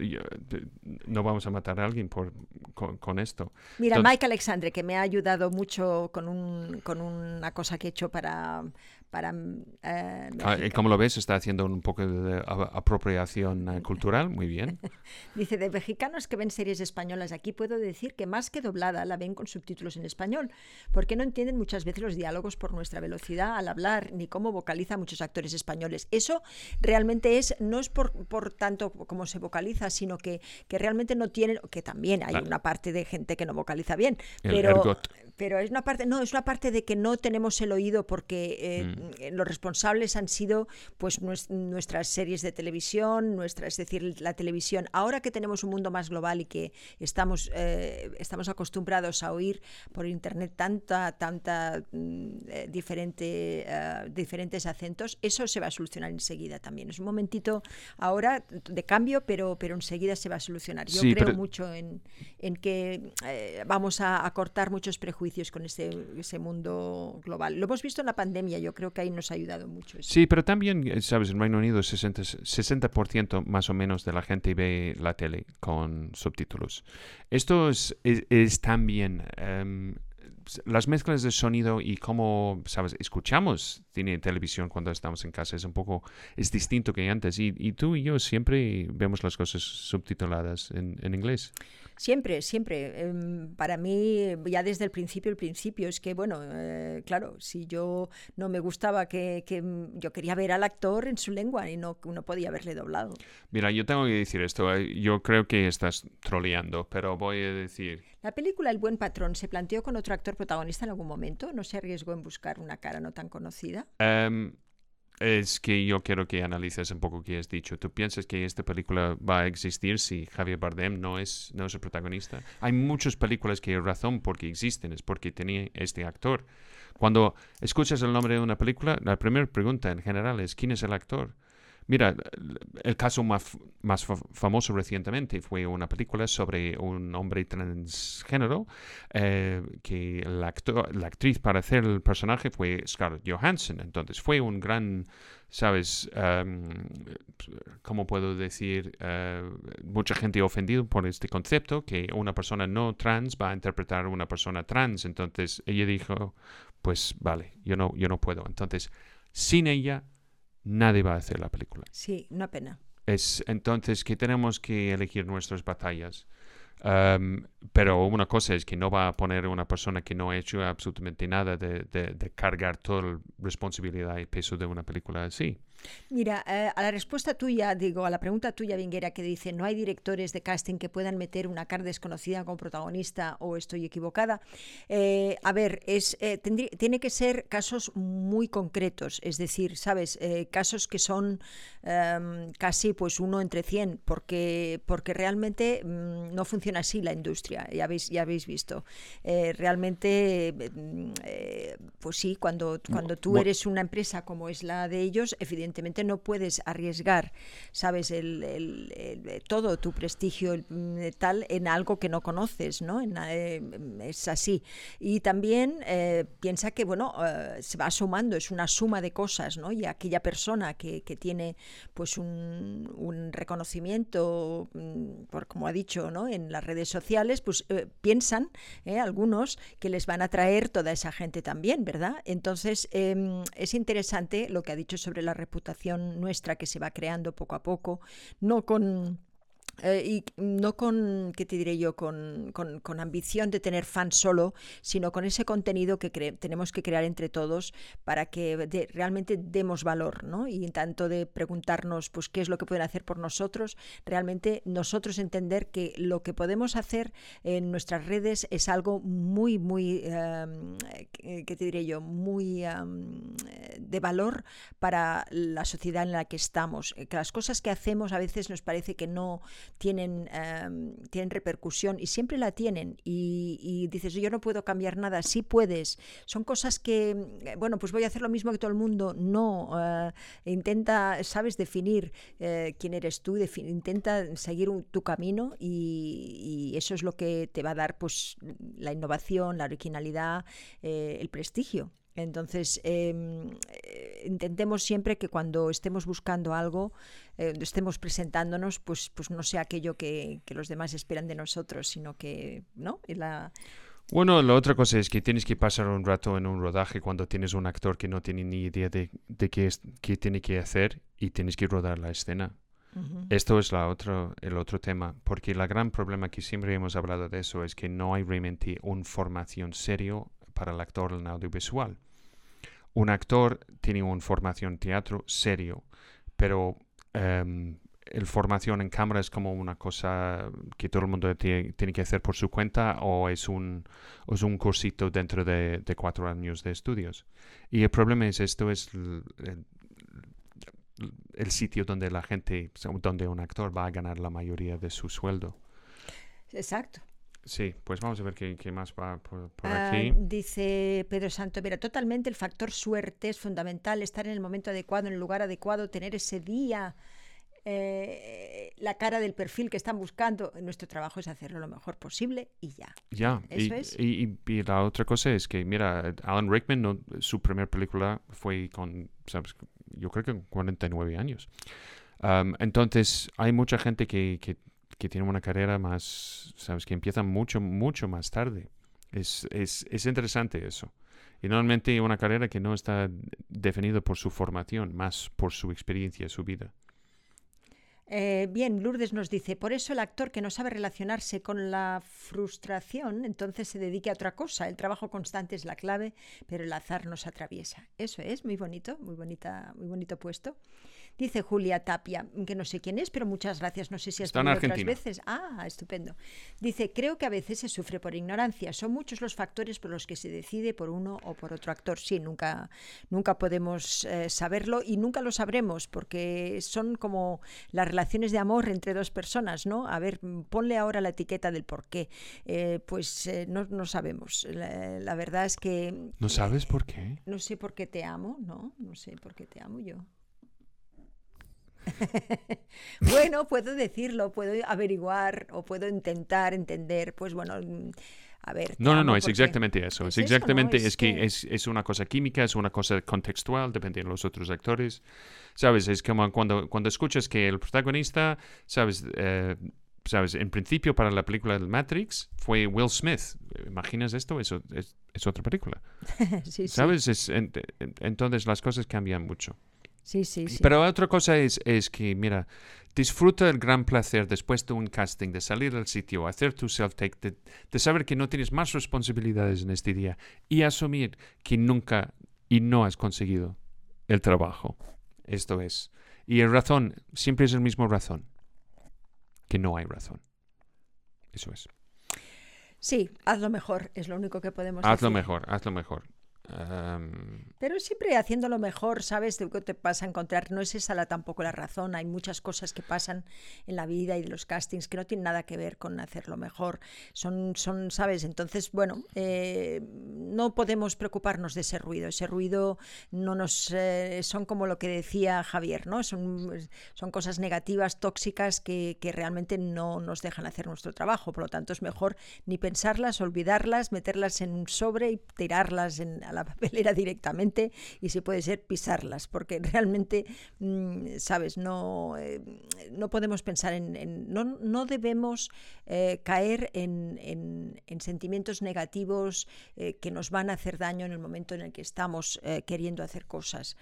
no vamos a matar a alguien por, con, con esto. Mira, Entonces- Mike Alexandre, que me ha ayudado mucho con, un, con una cosa que he hecho para... para eh, Ah. Como lo ves, está haciendo un poco de a- apropiación eh, cultural. Muy bien. Dice, de mexicanos que ven series españolas aquí, puedo decir que más que doblada la ven con subtítulos en español, porque no entienden muchas veces los diálogos por nuestra velocidad al hablar, ni cómo vocaliza muchos actores españoles. Eso realmente es, no es por, por tanto como se vocaliza, sino que, que realmente no tienen, que también hay Claro. una parte de gente que no vocaliza bien, El pero, ergot. Pero es una parte, no, es una parte de que no tenemos el oído porque eh, Mm. los responsables han sido pues nues- nuestras series de televisión, nuestra, es decir, la televisión. Ahora que tenemos un mundo más global y que estamos, eh, estamos acostumbrados a oír por internet tanta, tanta mm, eh, diferente, eh, diferentes acentos, eso se va a solucionar enseguida también. Es un momentito ahora de cambio, pero, pero enseguida se va a solucionar. Yo Sí, creo pero- mucho en, en que eh, vamos a, a cortar muchos prejuicios con ese, mundo global. Lo hemos visto en la pandemia, yo creo que ahí nos ha ayudado mucho. Sí, pero también, eh, sabes, en Reino Unido 60, 60% más o menos de la gente ve la tele con subtítulos. Esto es, también, em, las mezclas de sonido y cómo, ¿sabes? Escuchamos cine y televisión cuando estamos en casa. Es un poco, es distinto que antes. Y, y tú y yo siempre vemos las cosas subtituladas en inglés. Siempre, siempre. Em, para mí, ya desde el principio, el principio, es que, bueno, eh, claro, si yo no me gustaba que, que, yo quería ver al actor en su lengua y no, no podía verle doblado. Mira, yo tengo que decir esto. eh, Yo creo que estás troleando, pero voy a decir, La película El buen patrón se planteó con otro actor protagonista en algún momento. ¿No se arriesgó en buscar una cara no tan conocida? Em, es que yo quiero que analices un poco qué has dicho. ¿Tú piensas que esta película va a existir si Javier Bardem no es, no es el protagonista? Hay muchas películas que razón porque existen, es porque tenía este actor. Cuando escuchas el nombre de una película, la primera pregunta en general es ¿quién es el actor? Mira, el caso más, más fa- famoso recientemente fue una película sobre un hombre transgénero eh, que la, actor- la actriz para hacer el personaje fue Scarlett Johansson. Entonces fue un gran, ¿sabes? Em, ¿Cómo puedo decir? Eh, mucha gente ofendido por este concepto, que una persona no trans va a interpretar a una persona trans. Entonces ella dijo, pues vale, yo no, yo no puedo. Entonces, sin ella, nadie va a hacer la película. Sí, una pena. Es entonces que tenemos que elegir nuestras batallas. Pero una cosa es que no va a poner una persona que no ha hecho absolutamente nada de, de- de cargar toda la responsabilidad y peso de una película así. Mira, eh, a la respuesta tuya, digo, a la pregunta tuya, Vinguera, que dice, no hay directores de casting que puedan meter una cara desconocida como protagonista o estoy equivocada. Eh, a ver, es, eh, tendrí- tiene que ser casos muy concretos, es decir, ¿sabes? Casos que son em, casi pues uno entre 100, porque, porque realmente mm, no funciona así la industria, ya habéis, ya habéis visto. Realmente, mm, pues sí, cuando, cuando tú eres una empresa como es la de ellos, evidentemente no puedes arriesgar, sabes, el, eh, todo tu prestigio mm, eh, tal en algo que no conoces, ¿no? Eh, es así. Y también piensa que, bueno, se va sumando, es una suma de cosas, ¿no? Y aquella persona que, tiene, pues, un, un reconocimiento, mm, por como ha dicho, ¿no? En las redes sociales, pues piensan, algunos, que les van a traer toda esa gente también, ¿verdad? Entonces, em, es interesante lo que ha dicho sobre la reputación nuestra que se va creando poco a poco, no con... eh, y no con, ¿qué te diré yo? Con, con- con ambición de tener fans solo, sino con ese contenido que tenemos que crear entre todos para que realmente demos valor, ¿no? Y en tanto de preguntarnos, pues, qué es lo que pueden hacer por nosotros, realmente nosotros entender que lo que podemos hacer en nuestras redes es algo muy, muy, em, eh, ¿qué te diré yo? Muy em, eh, de valor para la sociedad en la que estamos. Eh, Que las cosas que hacemos a veces nos parece que no tienen, em, tienen repercusión y siempre la tienen. Y, y dices, yo no puedo cambiar nada. Sí puedes. Son cosas que, eh, bueno, pues voy a hacer lo mismo que todo el mundo. No. eh, intenta, sabes, definir eh, quién eres tú, intenta seguir tu camino y, y eso es lo que te va a dar pues la innovación, la originalidad, eh, el prestigio. Entonces, em, eh, intentemos siempre que cuando estemos buscando algo, eh, estemos presentándonos, pues, pues no sea aquello que, que los demás esperan de nosotros, sino que, ¿no? Y la, Bueno, la otra cosa es que tienes que pasar un rato en un rodaje cuando tienes un actor que no tiene ni idea de, de qué, es, qué tiene que hacer y tienes que rodar la escena. Esto es la otro, el otro tema, porque el gran problema que siempre hemos hablado de eso es que no hay realmente una formación serio para el actor en audiovisual. Un actor tiene una formación teatro serio, pero em, el formación en cámara es como una cosa que todo el mundo tie- tiene que hacer por su cuenta o es un, es un cursito dentro de, cuatro años de estudios. Y el problema es esto es el, el- el sitio donde la gente, donde un actor va a ganar la mayoría de su sueldo. Exacto. Sí, pues vamos a ver qué, qué más va por, por Ah, aquí. dice Pedro Santo, mira, totalmente el factor suerte es fundamental, estar en el momento adecuado, en el lugar adecuado, tener ese día, eh, la cara del perfil que están buscando. Nuestro trabajo es hacerlo lo mejor posible y ya. Ya, y, Eso es. y- y- y la otra cosa es que, mira, Alan Rickman, no- su primera película fue con, ¿sabes? Yo creo que con 49 años. Um, entonces, hay mucha gente que, que, que tiene una carrera más, ¿sabes? Que empieza mucho, mucho más tarde. Es, es, es interesante eso. Y normalmente una carrera que no está definida por su formación, más por su experiencia, su vida. Eh, bien, Lourdes nos dice, por eso el actor que no sabe relacionarse con la frustración, entonces se dedique a otra cosa. El trabajo constante es la clave, pero el azar nos atraviesa. Eso es, muy bonito, muy bonita, muy bonito puesto. Dice Julia Tapia, que no sé quién es, pero muchas gracias. No sé si has Está en venido otras veces. Ah, estupendo. Dice, creo que a veces se sufre por ignorancia. Son muchos los factores por los que se decide por uno o por otro actor. Sí, nunca, nunca podemos eh, saberlo y nunca lo sabremos porque son como las relaciones de amor entre dos personas, ¿no? A ver, ponle ahora la etiqueta del por qué. Eh, pues eh, no, no sabemos. La, la verdad es que ¿No sabes por qué? no sé por qué te amo, ¿no? No sé por qué te amo yo. bueno, puedo decirlo, puedo averiguar o puedo intentar entender, pues bueno, mm, a ver. No, no, no, es exactamente eso. Es Es eso, ¿no? exactamente, Es es, que, que- es, es una cosa química, es una cosa contextual, depende de los otros actores. ¿Sabes? Es como cuando, cuando escuchas que el protagonista, ¿sabes? Eh, ¿Sabes? En principio para la película del Matrix fue Will Smith. ¿Imaginas esto? Eso es, es otra película. sí, sí, ¿Sabes? En- en- entonces las cosas cambian mucho. Sí, sí, sí. Pero otra cosa es, es que, mira, disfruta el gran placer después de un casting, de salir al sitio, hacer tu self-take, de, de saber que no tienes más responsabilidades en este día y asumir que nunca y no has conseguido el trabajo. Esto es. Y el razón siempre es el mismo razón. Que no hay razón. Eso es. Sí, hazlo mejor, es lo único que podemos Hazlo decir. mejor, hazlo mejor. Am, Pero siempre haciéndolo mejor, ¿sabes? De lo que te vas a encontrar. No es esa la, tampoco la razón. Hay muchas cosas que pasan en la vida y de los castings que no tienen nada que ver con hacerlo mejor. Son, son ¿sabes? Entonces, bueno, eh, no podemos preocuparnos de ese ruido. Ese ruido no nos eh, son como lo que decía Javier, ¿no? Son, son cosas negativas, tóxicas, que, que realmente no nos dejan hacer nuestro trabajo. Por lo tanto, es mejor ni pensarlas, olvidarlas, meterlas en un sobre y tirarlas en, a la papelera directamente y si puede ser pisarlas, porque realmente, mm, sabes, no, eh, no podemos pensar en, no, no debemos eh, caer en, en- en sentimientos negativos eh, que nos van a hacer daño en el momento en el que estamos queriendo hacer cosas,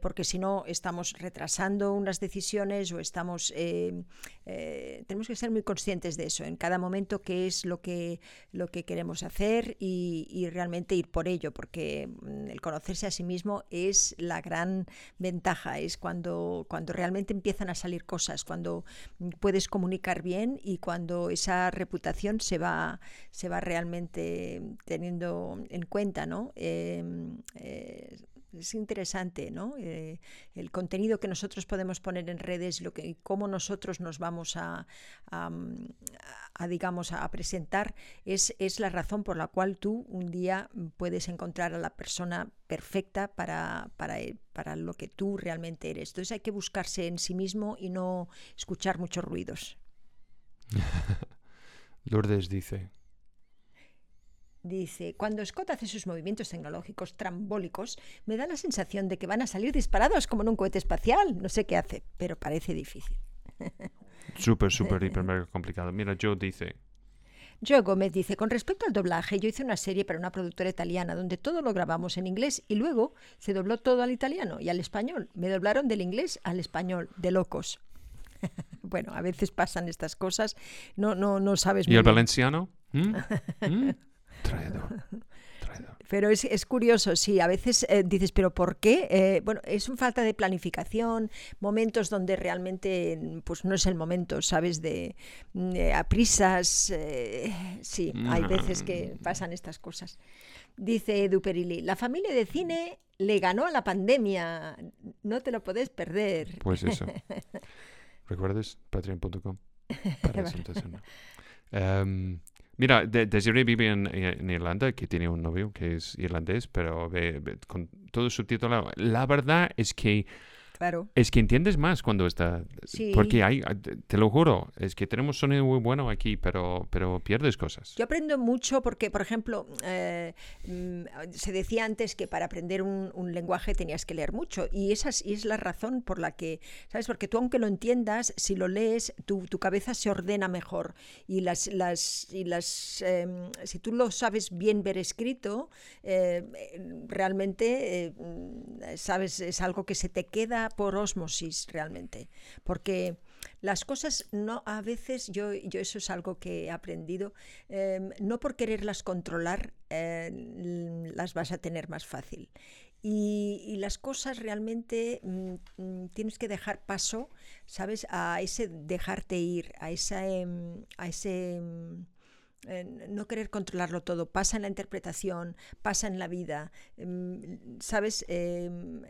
porque si no estamos retrasando unas decisiones o estamos, tenemos que ser muy conscientes de eso, en cada momento qué es lo que, lo que queremos hacer y, y realmente ir por ello, porque mm, el conocerse a sí mismo es la gran ventaja, es cuando, cuando realmente empiezan a salir cosas, cuando mm, puedes comunicar bien y cuando esa reputación se va, se va realmente teniendo en cuenta, ¿no? Eh, eh, es interesante, ¿no? Eh, el contenido que nosotros podemos poner en redes, lo que, cómo nosotros nos vamos mm, a, digamos, a presentar, es, es la razón por la cual tú un día puedes encontrar a la persona perfecta para, para, eh, para lo que tú realmente eres. Entonces hay que buscarse en sí mismo y no escuchar muchos ruidos. Lourdes dice. Dice, cuando Scott hace sus movimientos tecnológicos trambólicos, me da la sensación de que van a salir disparados como en un cohete espacial. No sé qué hace, pero parece difícil. Súper, súper, hiper, mega complicado. Mira, Joe dice. Joe Gómez dice, con respecto al doblaje, yo hice una serie para una productora italiana donde todo lo grabamos en inglés y luego se dobló todo al italiano y al español. Me doblaron del inglés al español, de locos. bueno, a veces pasan estas cosas, no, no, no sabes ¿Y muy el bien. valenciano? ¿Mm? ¿Mm? Traidor. Traidor. Pero es, es curioso, sí, a veces eh, dices, pero ¿por qué? Eh, bueno, es una falta de planificación, momentos donde realmente pues no es el momento, ¿sabes? De, de a prisas, eh, sí, hay veces que pasan estas cosas. Dice Edu Perilli, la familia de cine le ganó a la pandemia, no te lo puedes perder. Pues eso. ¿Recuerdas? Patreon.com. Para. Mira, de, Desiree vive en, Irlanda, que tiene un novio que es irlandés, pero con todo subtitulado. La verdad es que Claro. Es que entiendes más cuando está... Sí. Porque hay, te lo juro, es que tenemos sonido muy bueno aquí, pero, pero pierdes cosas. Yo aprendo mucho porque, por ejemplo, eh, mm, se decía antes que para aprender un, un lenguaje tenías que leer mucho y esa es, y es la razón por la que, ¿sabes? Porque tú aunque lo entiendas, si lo lees, tu, tu cabeza se ordena mejor y las, las, y las em, si tú lo sabes bien ver escrito, eh, realmente, eh, mm, sabes, es algo que se te queda por osmosis realmente, porque las cosas no a veces yo, yo eso es algo que he aprendido em, no por quererlas controlar l- las vas a tener más fácil. Y, las cosas realmente mm, mm, tienes que dejar paso sabes a ese dejarte ir a esa em, a ese em, no querer controlarlo todo, pasa en la interpretación, pasa en la vida, em, ¿sabes? Em,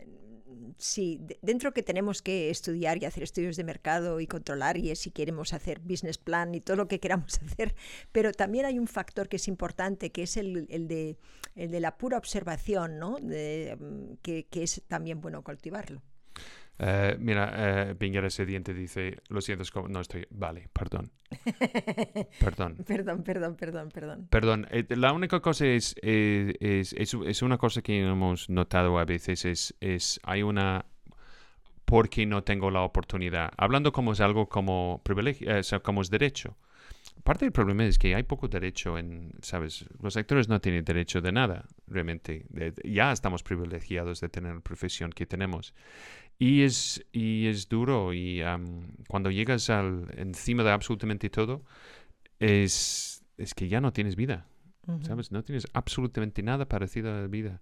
sí, de- dentro que tenemos que estudiar y hacer estudios de mercado y controlar y si queremos hacer business plan y todo lo que queramos hacer, pero también hay un factor que es importante, que es el, el de, el de la pura observación, ¿no? Em, que, que es también bueno cultivarlo. Eh, mira, eh, Piñera Sediente dice, lo siento, no estoy... Vale, perdón. Perdón. Perdón, perdón, perdón, perdón. Perdón, eh, la única cosa es, es, es, es una cosa que hemos notado a veces, es, es hay una porque no tengo la oportunidad. Hablando como es algo como privilegio, eh, o sea, como es derecho. Parte del problema es que hay poco derecho en, ¿sabes? Los actores no tienen derecho de nada, realmente. De- ya estamos privilegiados de tener la profesión que tenemos. Y es, y es duro y am, cuando llegas al, encima de absolutamente todo, es, es que ya no tienes vida. ¿sabes? No tienes absolutamente nada parecido a la vida.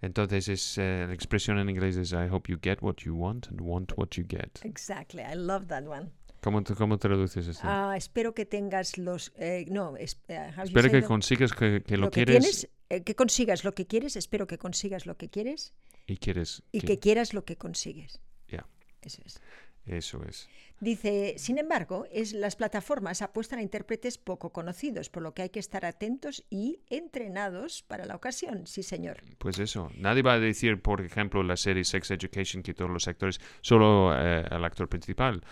Entonces, es, eh, la expresión en inglés es I hope you get what you want and want what you get. Exactly, I love that one. ¿Cómo, cómo traduces esto? Ah, espero que tengas los... eh, no, es, you Espero que consigas que, que lo, lo que quieres tienes, eh, que consigas lo que quieres, espero que consigas lo que quieres y quieres. y que- que quieras lo que consigues. Ya. Eso es. Eso es. Dice, sin embargo, es, las plataformas apuestan a intérpretes poco conocidos, por lo que hay que estar atentos y entrenados para la ocasión. Sí, señor. Pues eso. Nadie va a decir, por ejemplo, la serie Sex Education que todos los actores, solo eh, el actor principal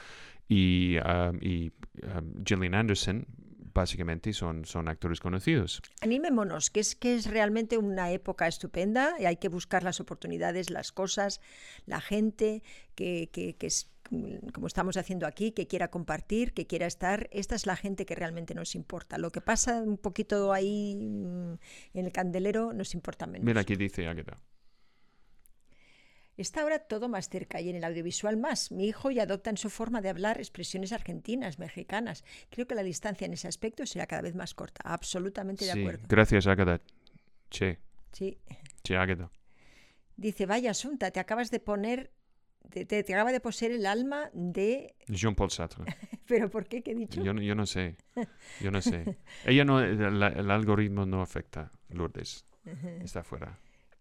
y, um, y um, Gillian Anderson, básicamente son, son actores conocidos. Animémonos, que es, que es realmente una época estupenda y hay que buscar las oportunidades, las cosas, la gente que, que- que es mm, como estamos haciendo aquí, que quiera compartir, que quiera estar. Esta es la gente que realmente nos importa. Lo que pasa un poquito ahí mm, en el candelero nos importa menos. Mira, aquí dice Agatha. Está ahora todo más cerca y en el audiovisual más. Mi hijo ya adopta en su forma de hablar expresiones argentinas, mexicanas. Creo que la distancia en ese aspecto será cada vez más corta. Absolutamente de Sí, acuerdo. gracias, Agatha. Che, Sí. che, Agatha. Dice, vaya Asunta, te acabas de poner, te, te- te acaba de poseer el alma de... Jean-Paul Sartre. ¿Pero por qué? ¿Qué he dicho? Yo, no- yo no sé. Yo no sé. Ella no, el algoritmo no afecta. Lourdes. Está fuera.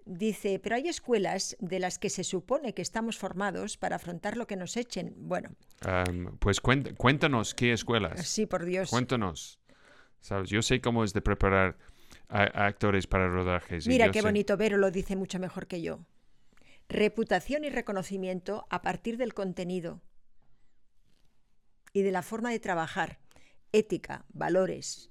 Dice, pero hay escuelas de las que se supone que estamos formados para afrontar lo que nos echen. Bueno, pues cuént- cuéntanos qué escuelas. sí, por Dios. Cuéntanos. ¿Sabes? Yo sé cómo es de preparar a, a actores para rodajes. Mira qué sé- bonito, Vero lo dice mucho mejor que yo. Reputación y reconocimiento a partir del contenido y de la forma de trabajar, ética, valores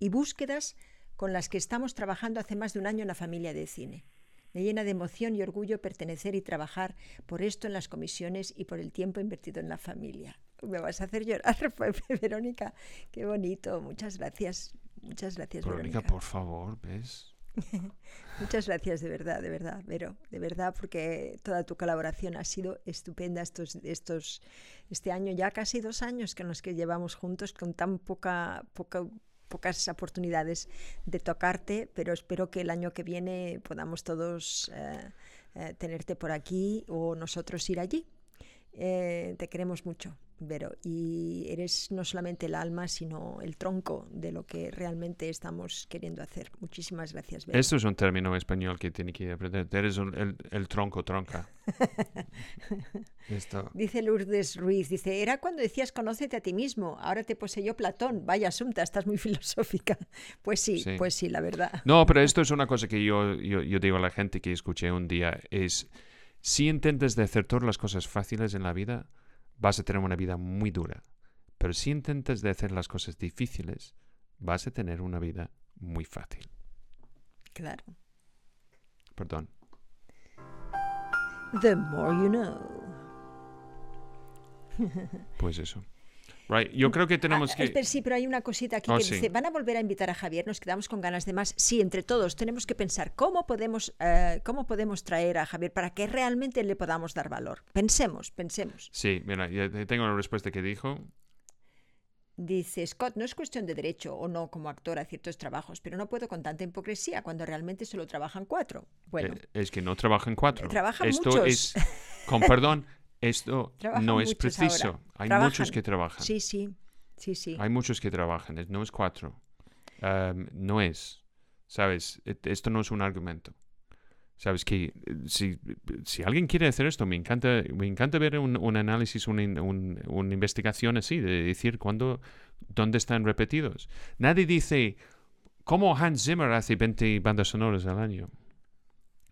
y búsquedas con las que estamos trabajando hace más de un año en la familia de cine. Me llena de emoción y orgullo pertenecer y trabajar por esto en las comisiones y por el tiempo invertido en la familia. Me vas a hacer llorar, Verónica. Qué bonito. Muchas gracias. Muchas gracias, Verónica, Verónica. por favor, ¿ves? Muchas gracias, de verdad, de verdad, Vero, de verdad, porque toda tu colaboración ha sido estupenda estos, estos, este año, ya casi dos años que nos que llevamos juntos con tan poca, poca, pocas oportunidades de tocarte, pero espero que el año que viene podamos todos eh, eh, tenerte por aquí o nosotros ir allí. Eh, te queremos mucho, Vero, y eres no solamente el alma, sino el tronco de lo que realmente estamos queriendo hacer. Muchísimas gracias, Vero. Esto es un término español que tiene que aprender. Eres un- el, el tronco tronca. Esto. Dice Lourdes Ruiz, dice, era cuando decías conócete a ti mismo, ahora te poseyó Platón, vaya asunta, estás muy filosófica. Pues sí, Sí. pues sí, la verdad. No, pero esto es una cosa que yo, yo, yo digo a la gente que escuché un día, es Si intentas de hacer todas las cosas fáciles en la vida, vas a tener una vida muy dura. Pero si intentas de hacer las cosas difíciles, vas a tener una vida muy fácil. Claro. Perdón. The more you know. Pues eso. Right. Yo creo que tenemos Ah, que... espera, sí, pero hay una cosita aquí Oh, que sí. dice, ¿van a volver a invitar a Javier? Nos quedamos con ganas de más. Sí, entre todos tenemos que pensar cómo podemos, eh, cómo podemos traer a Javier para que realmente le podamos dar valor. Pensemos, pensemos. Sí, mira, ya te- tengo una respuesta que dijo. Dice Scott, no es cuestión de derecho o no como actor a ciertos trabajos, pero no puedo con tanta hipocresía cuando realmente solo trabajan cuatro. Bueno, Eh, es que no trabajan cuatro. Trabajan esto muchos. es, con perdón, esto Trabajan no es preciso. ahora. Hay Trabajan. muchos que trabajan. sí, sí, sí, sí. Hay muchos que trabajan, no es cuatro. Am, no es, ¿sabes? Esto no es un argumento. ¿Sabes? Que si, si alguien quiere hacer esto, me encanta, me encanta ver un, un análisis, una, in- un- una investigación así, de decir cuándo, dónde están repetidos. Nadie dice, ¿cómo Hans Zimmer hace 20 bandas sonoras al año?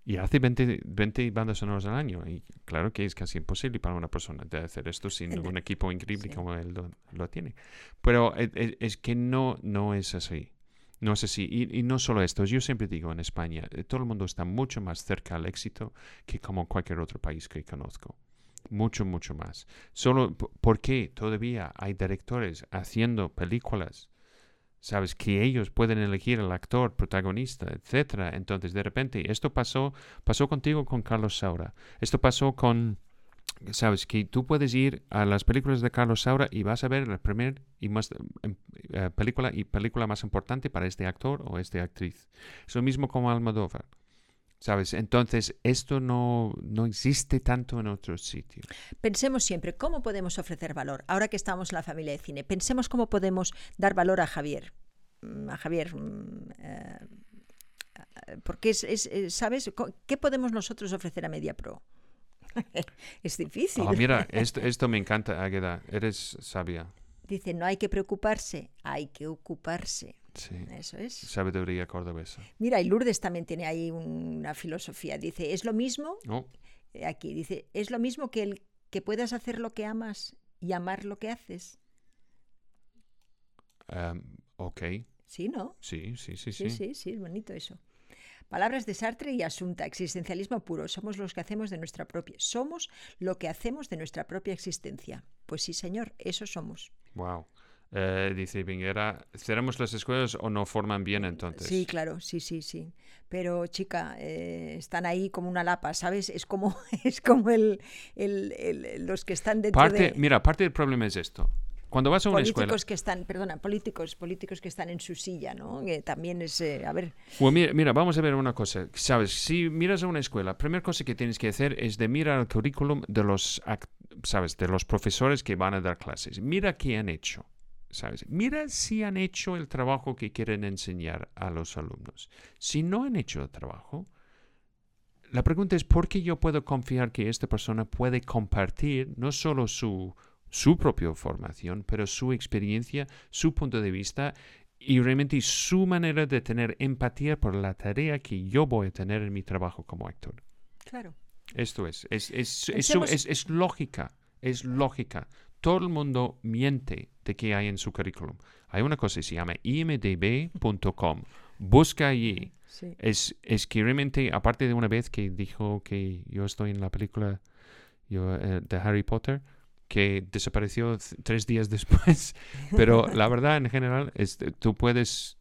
Y hace 20, 20 bandas sonoras al año. Y claro que es casi imposible para una persona de hacer esto sin un equipo increíble sí. como él lo, lo tiene. Pero e- e- es, que no, no es así. No es así. Y, y no solo esto. Yo siempre digo en España, eh, todo el mundo está mucho más cerca al éxito que como cualquier otro país que conozco. Mucho, mucho más. Solo porque todavía hay directores haciendo películas sabes que ellos pueden elegir el actor protagonista etcétera entonces de repente esto pasó pasó contigo con Carlos Saura. Esto pasó con sabes que tú puedes ir a las películas de Carlos Saura y vas a ver la primera y más em, eh, película y película más importante para este actor o esta actriz es lo mismo como Almodóvar sabes entonces esto no no existe tanto en otros sitios Pensemos siempre cómo podemos ofrecer valor. Ahora que estamos en la familia de cine, pensemos cómo podemos dar valor a Javier. Mm, A Javier. mm, eh, porque es, es, eh, ¿sabes? ¿Qué podemos nosotros ofrecer a MediaPro? es difícil. Ah, mira esto esto me encanta Águeda eres sabia Dice, no hay que preocuparse, hay que ocuparse. sí Eso es. sabiduría cordobesa Mira, y Lourdes también tiene ahí una filosofía. Dice, es lo mismo, oh, eh, aquí dice, es lo mismo que el que puedas hacer lo que amas y amar lo que haces. em, ok ¿Sí, no? Sí, sí, sí, Sí, sí. sí, sí, es bonito eso. Palabras de Sartre y Asunta, existencialismo puro. Somos los que hacemos de nuestra propia. Somos lo que hacemos de nuestra propia existencia. Pues sí, señor, eso somos. Wow. Eh, dice Vinguera, ¿cerramos las escuelas o no forman bien entonces? Sí, claro, sí, sí, sí. Pero, chica, eh, están ahí como una lapa, ¿sabes? Es como, es como el, el- el- los que están dentro Parte, de mira, parte del problema es esto. Cuando vas a una políticos escuela... que están, perdona, políticos, políticos que están en su silla, ¿no? Que también es, eh, a ver, Bueno, mira, mira, vamos a ver una cosa. Sabes, si miras a una escuela, la primera cosa que tienes que hacer es de mirar el currículum de los, sabes, de los profesores que van a dar clases. Mira qué han hecho. ¿Sabes? Mira si han hecho el trabajo que quieren enseñar a los alumnos. Si no han hecho el trabajo, la pregunta es ¿por qué yo puedo confiar que esta persona puede compartir no solo su, su propia formación, pero su experiencia, su punto de vista y realmente su manera de tener empatía por la tarea que yo voy a tener en mi trabajo como actor? claro. Esto es, es, es, es, es- lógica, es lógica. Todo el mundo miente de que hay en su currículum. Hay una cosa que se llama imdb.com. Busca allí. Sí. Es, es que realmente, aparte de una vez que dijo que yo estoy en la película yo, eh, de Harry Potter, que desapareció tres días después, pero la verdad en general es que tú puedes,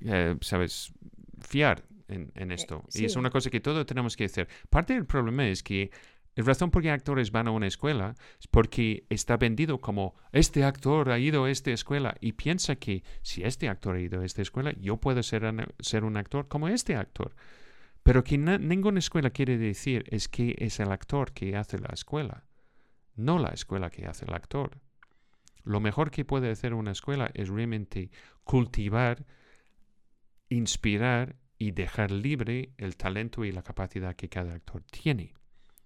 eh, sabes, fiar en, en esto. Y es una cosa que todos tenemos que hacer. Parte del problema es que la razón por qué actores van a una escuela es porque está vendido como este actor ha ido a esta escuela y piensa que si este actor ha ido a esta escuela, yo puedo ser, an- ser un actor como este actor. Pero que na- ninguna escuela quiere decir es que es el actor que hace la escuela, no la escuela que hace el actor. Lo mejor que puede hacer una escuela es realmente cultivar, inspirar y dejar libre el talento y la capacidad que cada actor tiene.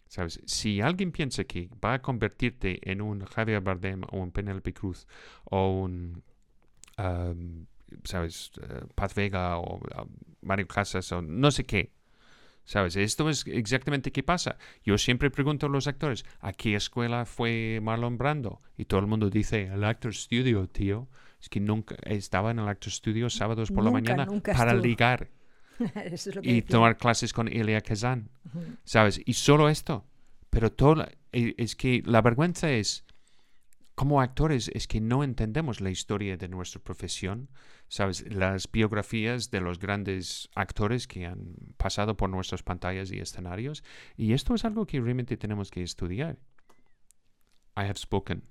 ¿Sabes? Si alguien piensa que va a convertirte en un Javier Bardem o un Penelope Cruz o un, ¿sabes? eh, Paz Vega o uh, Mario Casas o no sé qué, ¿Sabes? Esto es exactamente qué pasa. Yo siempre pregunto a los actores, ¿a qué escuela fue Marlon Brando? Y todo el mundo dice, el Actor Studio, tío. Es que nunca estaba en el Actor Studio sábados por la mañana para ligar y tomar clases con Elia Kazan. ¿Sabes? Y solo esto. Pero todo, e, es que la vergüenza es, como actores, es que no entendemos la historia de nuestra profesión ¿sabes? Las biografías de los grandes actores que han pasado por nuestras pantallas y escenarios. Y esto es algo que realmente tenemos que estudiar. I have spoken.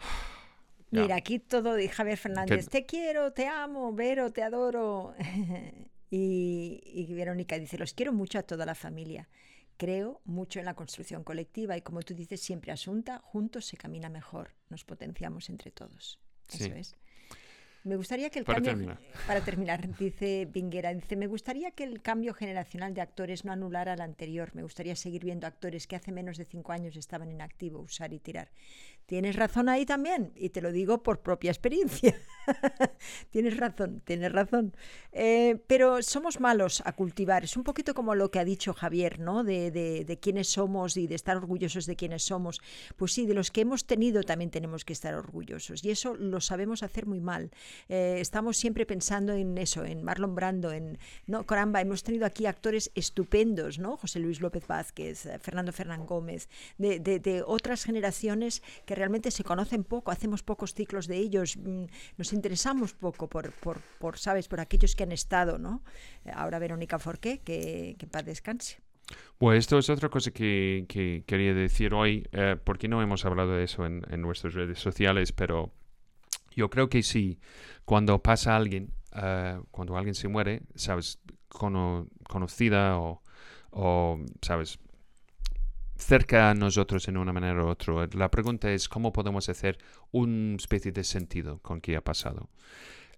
Mira, aquí todo de Javier Fernández. Te quiero, te amo, Vero, te adoro. y, y Verónica dice, los quiero mucho a toda la familia. Creo mucho en la construcción colectiva y como tú dices siempre, Asunta, juntos se camina mejor, nos potenciamos entre todos. Eso es. Me gustaría que el para cambio. Terminar. Para terminar, dice Vinguera, dice: Me gustaría que el cambio generacional de actores no anulara al anterior. Me gustaría seguir viendo actores que hace menos de cinco años estaban en activo, usar y tirar. Tienes razón ahí también, y te lo digo por propia experiencia. tienes razón, tienes razón. Eh, pero somos malos a cultivar. Es un poquito como lo que ha dicho Javier, ¿no? De, de, de, quiénes somos y de estar orgullosos de quiénes somos. Pues sí, de los que hemos tenido también tenemos que estar orgullosos. Y eso lo sabemos hacer muy mal. Eh, estamos siempre pensando en eso, en Marlon Brando, en. No, caramba, hemos tenido aquí actores estupendos, ¿no? José Luis López Vázquez, eh, Fernando Fernán Gómez, de, de, otras generaciones que realmente se conocen poco, hacemos pocos ciclos de ellos, mm, nos interesamos poco por, por, por ¿sabes?, por aquellos que han estado, ¿no? Ahora Verónica Forqué, que, que paz descanse. Pues esto es otra cosa que, que quería decir hoy, eh, porque no hemos hablado de eso en, en, nuestras redes sociales, pero yo creo que sí, cuando pasa alguien, uh, cuando alguien se muere, sabes, cono, conocida o, o, sabes, cerca a nosotros en una manera u otra. La pregunta es cómo podemos hacer una especie de sentido con qué ha pasado.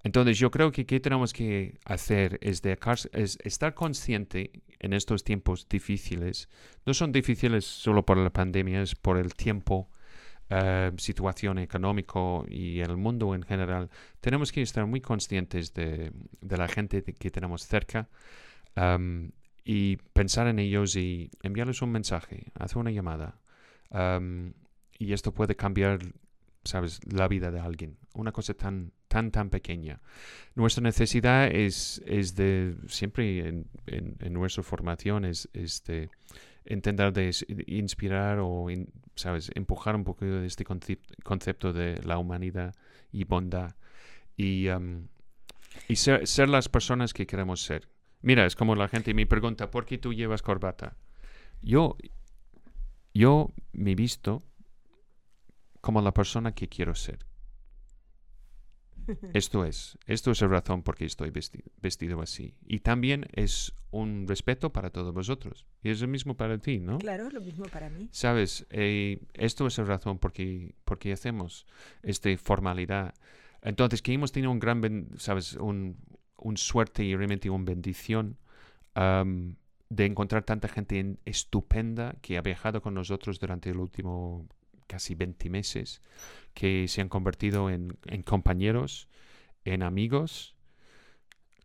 Entonces yo creo que qué tenemos que hacer es, de, es estar consciente en estos tiempos difíciles. No son difíciles solo por la pandemia, es por el tiempo, uh, situación económica y el mundo en general. Tenemos que estar muy conscientes de, de la gente que tenemos cerca. Y pensar en ellos y enviarles un mensaje, hacer una llamada. Y esto puede cambiar, sabes, la vida de alguien. Una cosa tan, tan, tan pequeña. Nuestra necesidad es, es de, siempre en, en, en nuestra formación, es, de intentar de inspirar o, sabes, empujar un poco de este concepto, de la humanidad y bondad. Y, um, y ser las personas que queremos ser. Mira, es como la gente me pregunta, ¿por qué tú llevas corbata? Yo, yo me visto como la persona que quiero ser. Esto es, esto es la razón por qué estoy vestido, vestido, así. Y también es un respeto para todos vosotros. Y es lo mismo para ti, ¿no? Claro, lo mismo para mí. Sabes, eh, esto es la razón por qué, por qué hacemos esta formalidad. Entonces, que hemos tenido un gran, sabes, un, un suerte y realmente una bendición um, de encontrar tanta gente en, estupenda que ha viajado con nosotros durante el último casi 20 meses, que se han convertido en, en compañeros, en amigos.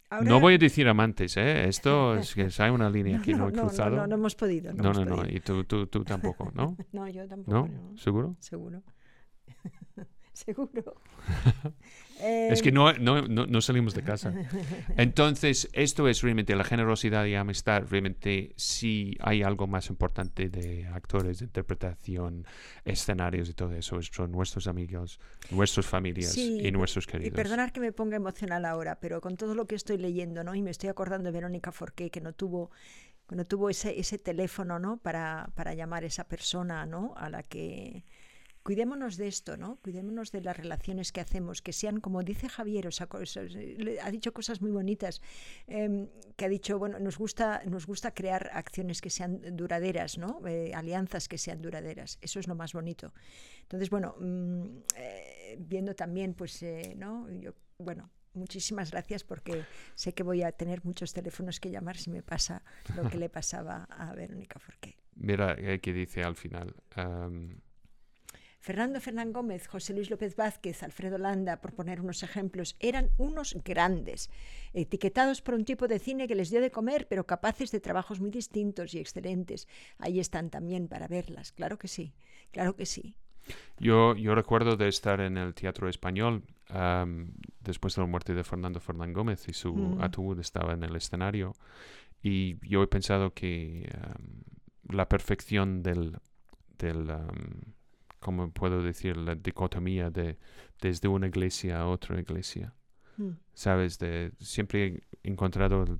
Ahora... No voy a decir amantes, ¿eh? Esto es que hay una línea no, que no, no he cruzado. No, no, no, hemos podido. No, no, no, y tú, tú, tú tampoco, ¿no? no, yo tampoco. ¿No? ¿Seguro? Seguro. Seguro. eh... Es que no, no, no, no, salimos de casa. Entonces, esto es realmente la generosidad y amistad. Realmente, si hay algo más importante de actores, de interpretación, escenarios y todo eso, son nuestros amigos, nuestras familias sí, y nuestros queridos. Y perdonar que me ponga emocional ahora, pero con todo lo que estoy leyendo, ¿no? Y me estoy acordando de Verónica Forqué, que no tuvo no tuvo ese, ese teléfono ¿no? para, para llamar a esa persona ¿no? a la que cuidémonos de esto, ¿no? Cuidémonos de las relaciones que hacemos, que sean, como dice Javier, o sea, ha dicho cosas muy bonitas, eh, que ha dicho, bueno, nos gusta, nos gusta crear acciones que sean duraderas, ¿no? Eh, alianzas que sean duraderas. Eso es lo más bonito. Entonces, bueno, mmm, eh, viendo también, pues, eh, ¿no? Yo, bueno, muchísimas gracias porque sé que voy a tener muchos teléfonos que llamar si me pasa lo que le pasaba a Verónica Forqué. Mira, eh, que dice al final. Um Fernando Fernán Gómez, José Luis López Vázquez, Alfredo Landa, por poner unos ejemplos, eran unos grandes, etiquetados por un tipo de cine que les dio de comer, pero capaces de trabajos muy distintos y excelentes. Ahí están también para verlas, claro que sí, claro que sí. Yo, yo recuerdo de estar en el Teatro Español después de la muerte de Fernando Fernán Gómez y su mm. ataúd estaba en el escenario y yo he pensado que la perfección del, del como puedo decir, la dicotomía de desde una iglesia a otra iglesia. Hmm. Sabes, de siempre he encontrado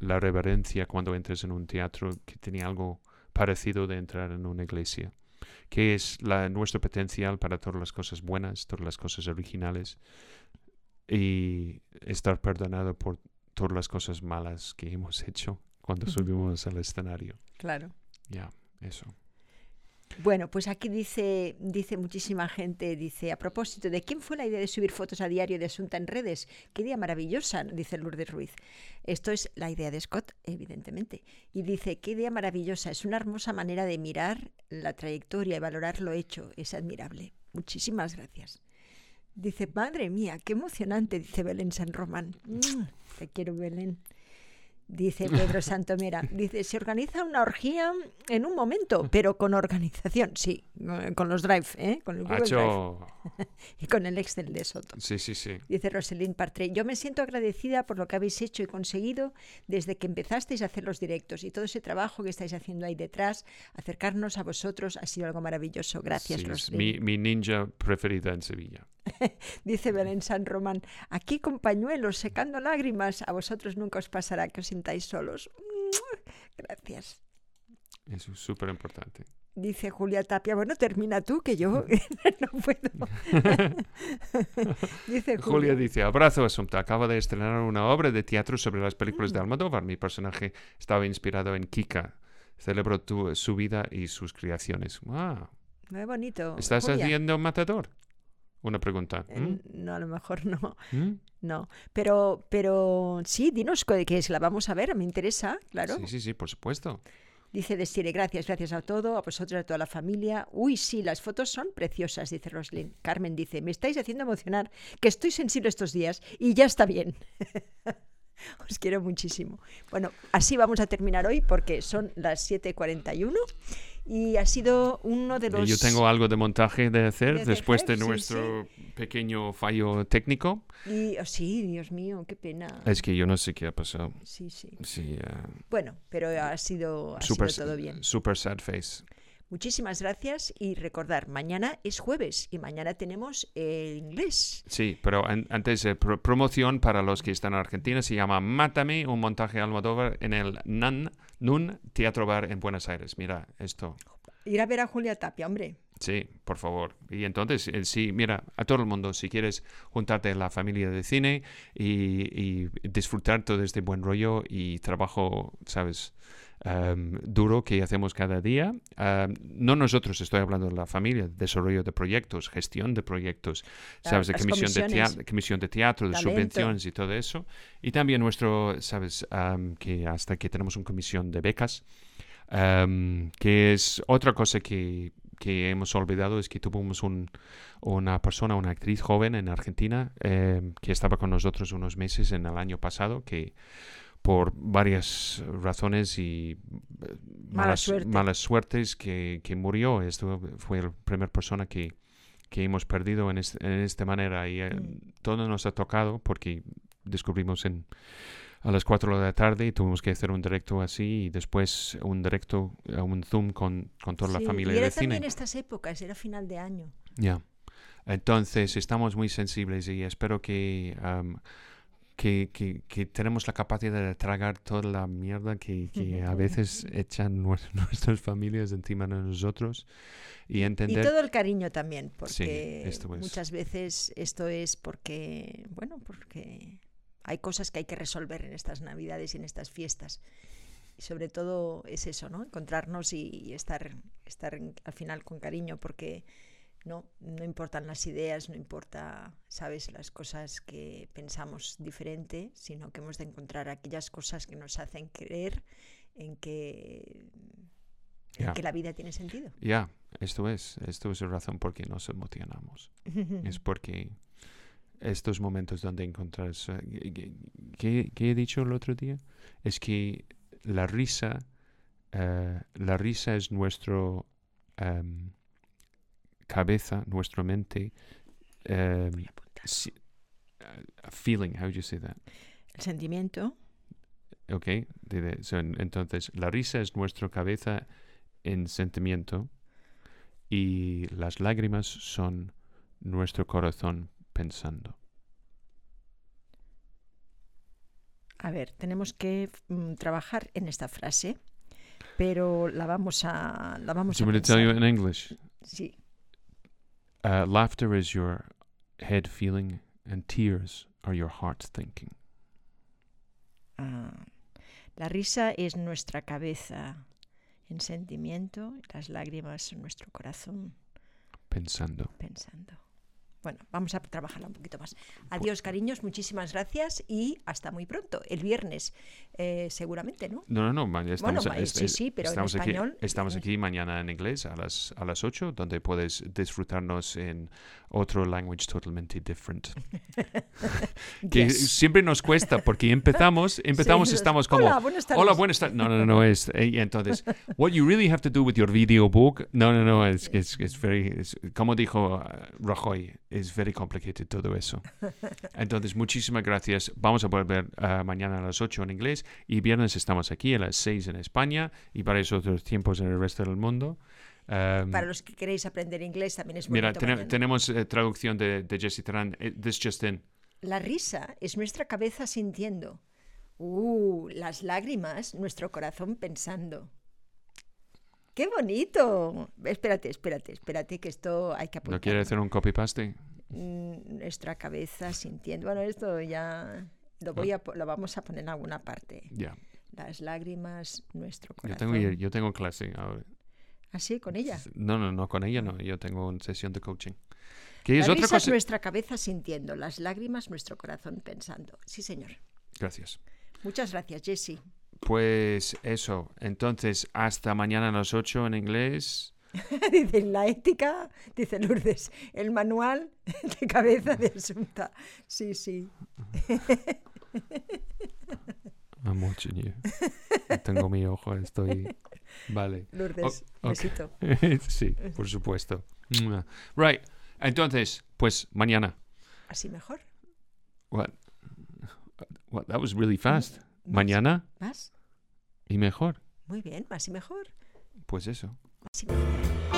la reverencia cuando entres en un teatro que tenía algo parecido de entrar en una iglesia, que es la, nuestro potencial para todas las cosas buenas, todas las cosas originales y estar perdonado por todas las cosas malas que hemos hecho cuando subimos al escenario. Claro. Ya, eso. Bueno, pues aquí dice, dice muchísima gente, dice, a propósito, ¿de quién fue la idea de subir fotos a diario de Asunta en redes? Qué idea maravillosa, dice Lourdes Ruiz. Esto es la idea de Scott, evidentemente. Y dice, qué idea maravillosa, es una hermosa manera de mirar la trayectoria y valorar lo hecho, es admirable. Muchísimas gracias. Dice, madre mía, qué emocionante, dice Belén San Román. Te quiero, Belén dice Pedro Santomera. Dice, se organiza una orgía en un momento, pero con organización, sí, con los Drive, ¿eh? con el Google Drive. y con el Excel de Soto. Sí, sí, sí. Dice Rosalind Partre, yo me siento agradecida por lo que habéis hecho y conseguido desde que empezasteis a hacer los directos y todo ese trabajo que estáis haciendo ahí detrás, acercarnos a vosotros ha sido algo maravilloso. Gracias, sí, Mi, mi ninja preferida en Sevilla. Dice Belén San Román, aquí con pañuelos, secando lágrimas, a vosotros nunca os pasará que os sintáis solos. Gracias. Eso es súper importante. Dice Julia Tapia, bueno, termina tú, que yo no puedo. dice Julia. dice, abrazo Asunta, acaba de estrenar una obra de teatro sobre las películas de mm. Almodóvar. Mi personaje estaba inspirado en Kika. Celebro tu, su vida y sus creaciones. ¡Wow! Muy bonito. ¿Estás haciendo Matador? Una pregunta. ¿Mm? No, a lo mejor no. ¿Mm? No. Pero, pero sí, dinos qué es, la vamos a ver, me interesa, claro. Sí, sí, sí, por supuesto. Dice Desire, gracias, gracias a todo, a vosotros, a toda la familia. Uy, sí, las fotos son preciosas, dice Roslyn. Carmen dice, me estáis haciendo emocionar, que estoy sensible estos días y ya está bien. Os quiero muchísimo. Bueno, así vamos a terminar hoy porque son las 7.41 y ha sido uno de los... Yo tengo algo de montaje de hacer después de nuestro pequeño fallo técnico. Y, oh, sí, Dios mío, qué pena. Es que yo no sé qué ha pasado. Sí, sí. sí eh, Bueno, pero ha sido, ha sido todo bien. Super sad face. Muchísimas gracias y recordar, mañana es jueves y mañana tenemos el inglés. Sí, pero antes, de promoción para los que están en Argentina, se llama Mátame, un montaje Almodóvar en el NAN, NUN Teatro Bar en Buenos Aires. Mira esto. Ir a ver a Julia Tapia, hombre. Sí, por favor. Y entonces, eh, sí, mira, a todo el mundo, si quieres juntarte a la familia de cine y, y disfrutar todo este buen rollo y trabajo, ¿sabes? Em, duro que hacemos cada día. Em, no nosotros, estoy hablando de la familia, desarrollo de proyectos, gestión de proyectos, sabes, de comisión de, teatro, comisión de teatro, de subvenciones y todo eso. Y también nuestro, sabes, em, que hasta que tenemos una comisión de becas, que es otra cosa que, que hemos olvidado, es que tuvimos un, una persona, una actriz joven en Argentina, que estaba con nosotros unos meses en el año pasado, que por varias razones y eh, malas, malas suertes que, que, murió. Esto fue la primera persona que, que hemos perdido en, en esta manera y eh, mm. todo nos ha tocado porque descubrimos en, a las 4 de la tarde y tuvimos que hacer un directo así y después un directo, eh, un Zoom con, con toda la familia y era también estas épocas, era final de año. Ya. Entonces estamos muy sensibles y espero que que, que, tenemos la capacidad de tragar toda la mierda que, que a veces echan nuestras familias encima de nosotros y entender... Y todo el cariño también, porque muchas veces esto es porque, bueno, porque hay cosas que hay que resolver en estas navidades y en estas fiestas. Y sobre todo es eso, ¿no? Encontrarnos y, estar, estar al final con cariño, porque no, no importan las ideas, no importa, sabes, las cosas que pensamos diferente, sino que hemos de encontrar aquellas cosas que nos hacen creer en que, que la vida tiene sentido. Ya, esto es, esto es la razón por qué nos emocionamos. Es porque estos momentos donde encontras... eh, ¿Qué, qué he dicho el otro día? Es que la risa, eh, la risa es nuestro em, cabeza, nuestra mente, apuntar. si- uh, feeling, how do you say that? El sentimiento. Ok, so, en- entonces la risa es nuestra cabeza en sentimiento y las lágrimas son nuestro corazón pensando. A ver, tenemos que mm, trabajar en esta frase, pero la vamos a la vamos a tell you in English? Sí. Uh, laughter is your head feeling and tears are your heart thinking. Ah, la risa es nuestra cabeza en sentimiento, las lágrimas son nuestro corazón Pensando. pensando. Bueno, vamos a trabajarla un poquito más. Adiós, cariños, muchísimas gracias y hasta muy pronto. El viernes, eh, seguramente, ¿no? No, no, no. ma- Estamos, ma- es- sí, es- sí, pero en estamos aquí, español, Estamos eh. aquí mañana en inglés a las, a las 8, donde puedes disfrutarnos en otro language totalmente different. que Yes. siempre nos cuesta porque empezamos, empezamos Sí, estamos como Hola, buenas tardes. Hola, buenas tardes. No, no, no, es eh, entonces what you really have to do with your video book. No, no, no, es que es, es very es- como dijo uh, Rajoy, es very complicated todo eso. Entonces, muchísimas gracias. Vamos a volver uh, mañana a las 8 en inglés y viernes estamos aquí a las 6 en España y para esos otros tiempos en el resto del mundo. Um, Para los que queréis aprender inglés también es Mira, mañana. tenemos eh, traducción de, de Jesse Terán. eh, This just in. La risa es nuestra cabeza sintiendo. Uh, las lágrimas, nuestro corazón pensando. ¡Qué bonito! Espérate, espérate, espérate, que esto hay que apuntar. ¿No quiere hacer un copy-paste? Nuestra cabeza sintiendo. Bueno, esto ya lo, voy a, lo vamos a poner en alguna parte. Ya. Las lágrimas, nuestro Yo corazón. tengo, yo tengo clase ahora. Así, con ella. No, no, no, con ella no. Yo tengo una sesión de coaching. Que es La otra risa es cosa. nuestra cabeza sintiendo, las lágrimas, nuestro corazón pensando. Sí, señor. Gracias. Muchas gracias, Jesse. Pues eso. Entonces, hasta mañana a las 8 en inglés. dice la ética, dice Lourdes, el manual de cabeza de Asunta. Sí, sí. I'm watching you. Tengo mi ojo, estoy. Vale. Lourdes, ok. besito. sí, por supuesto. Right. Entonces, pues mañana. Así mejor. What? What? That was really fast. Mañana ¿Más? y mejor. Muy bien, más y mejor. Pues eso. Más y mejor.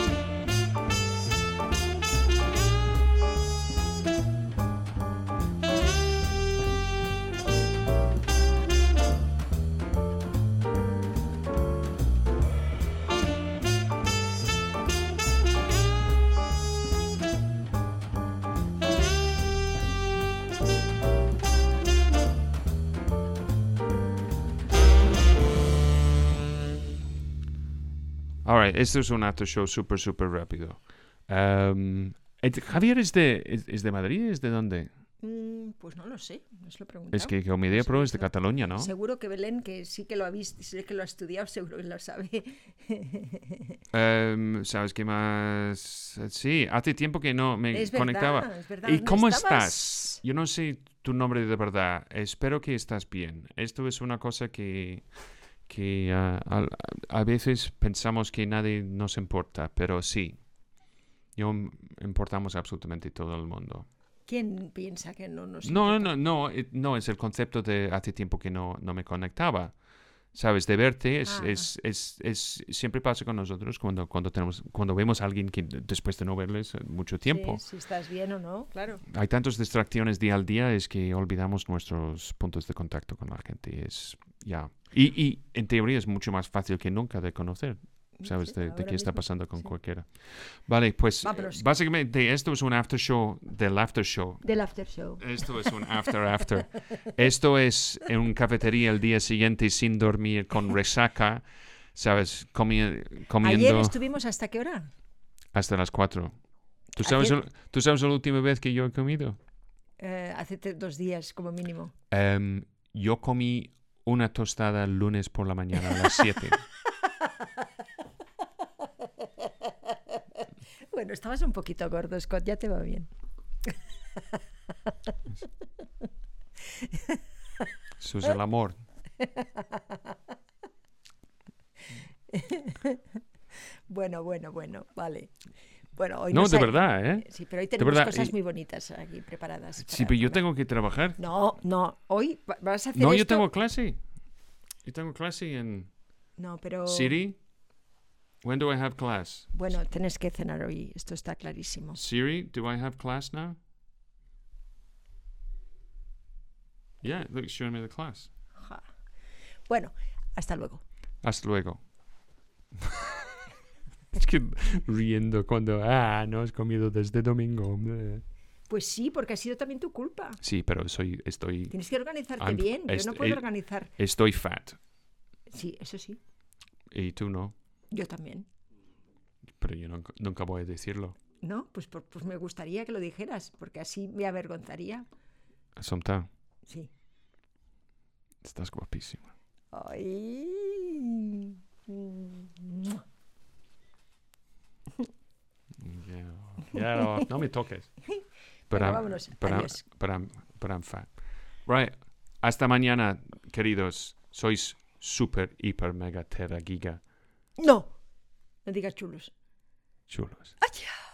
Alright, esto es un after show súper, súper rápido. Um, Javier es de, es, es de Madrid, ¿es de dónde? Mm, pues no lo sé, no se lo preguntado. Es que Comedia Pro es de. Cataluña, ¿no? Seguro que Belén, que sí que lo ha visto, sí que lo ha estudiado, seguro que lo sabe. Em, ¿Sabes qué más? Sí, hace tiempo que no me es conectaba. verdad, es verdad. ¿Y ¿dónde cómo estabas? estás? Yo no sé tu nombre de verdad. Espero que estás bien. Esto es una cosa que, que al- a, veces pensamos que nadie nos importa, pero sí. Yo importamos absolutamente todo el mundo. ¿Quién piensa que no nos No, no, importa? no, no, eh, no, es el concepto de hace tiempo que no, no me conectaba. Sabes, de verte es, es, es, es- siempre pasa con nosotros cuando, cuando tenemos, cuando vemos a alguien que después de no verles mucho tiempo. Sí, si estás bien o no, claro. Hay tantas distracciones día al día es que olvidamos nuestros puntos de contacto con la gente. Es ya. Y, y en teoría es mucho más fácil que nunca de conocer. ¿Sabes? De, de qué está pasando con sí. cualquiera. Vale, pues Vámonos. básicamente esto es un after show del after show. Del after show. Esto es un after after. Esto es en una cafetería el día siguiente sin dormir, con resaca, ¿sabes? Comi- comiendo Ayer estuvimos hasta qué hora? hasta las 4. ¿Tú sabes, el- ¿Tú sabes la última vez que yo he comido? Eh, hace dos días como mínimo. Em, yo comí una tostada el lunes por la mañana a las 7. Bueno, estabas un poquito gordo, Scott, ya te va bien. Eso es el amor. Bueno, bueno, bueno, vale. Bueno, hoy No, de hay- verdad, ¿eh? Sí, pero hoy tenemos verdad, cosas y- muy bonitas aquí preparadas. Sí, pero yo tengo que trabajar. No, no, hoy va- vas a hacer No, yo esto- tengo clase. Yo tengo clase en No, pero... Siri. When do I have class? Bueno, tenés que cenar hoy, esto está clarísimo. Siri, do I have class now? Yeah, look, it's showing me the class. Ja. Bueno, hasta luego. Hasta luego. es que riendo cuando, ah, no has comido desde domingo. Pues sí, porque ha sido también tu culpa. Sí, pero soy, estoy, Tienes que organizarte I'm- bien. Yo no puedo eh, organizar. estoy fat. Sí, eso sí. Y tú no. Yo también. Pero yo nunca, nunca voy a decirlo. ¿No? Pues, por- pues me gustaría que lo dijeras, porque así me avergonzaría. Somta, Sí. estás guapísima. Ay. Yeah. Yeah, no, no me toques. But I'm- vámonos. but I'm- Adiós. but I'm- but I'm fat. Right. Hasta mañana, queridos. Sois super, hiper, mega, tera, giga No. No digas chulos. chulos. Adiós.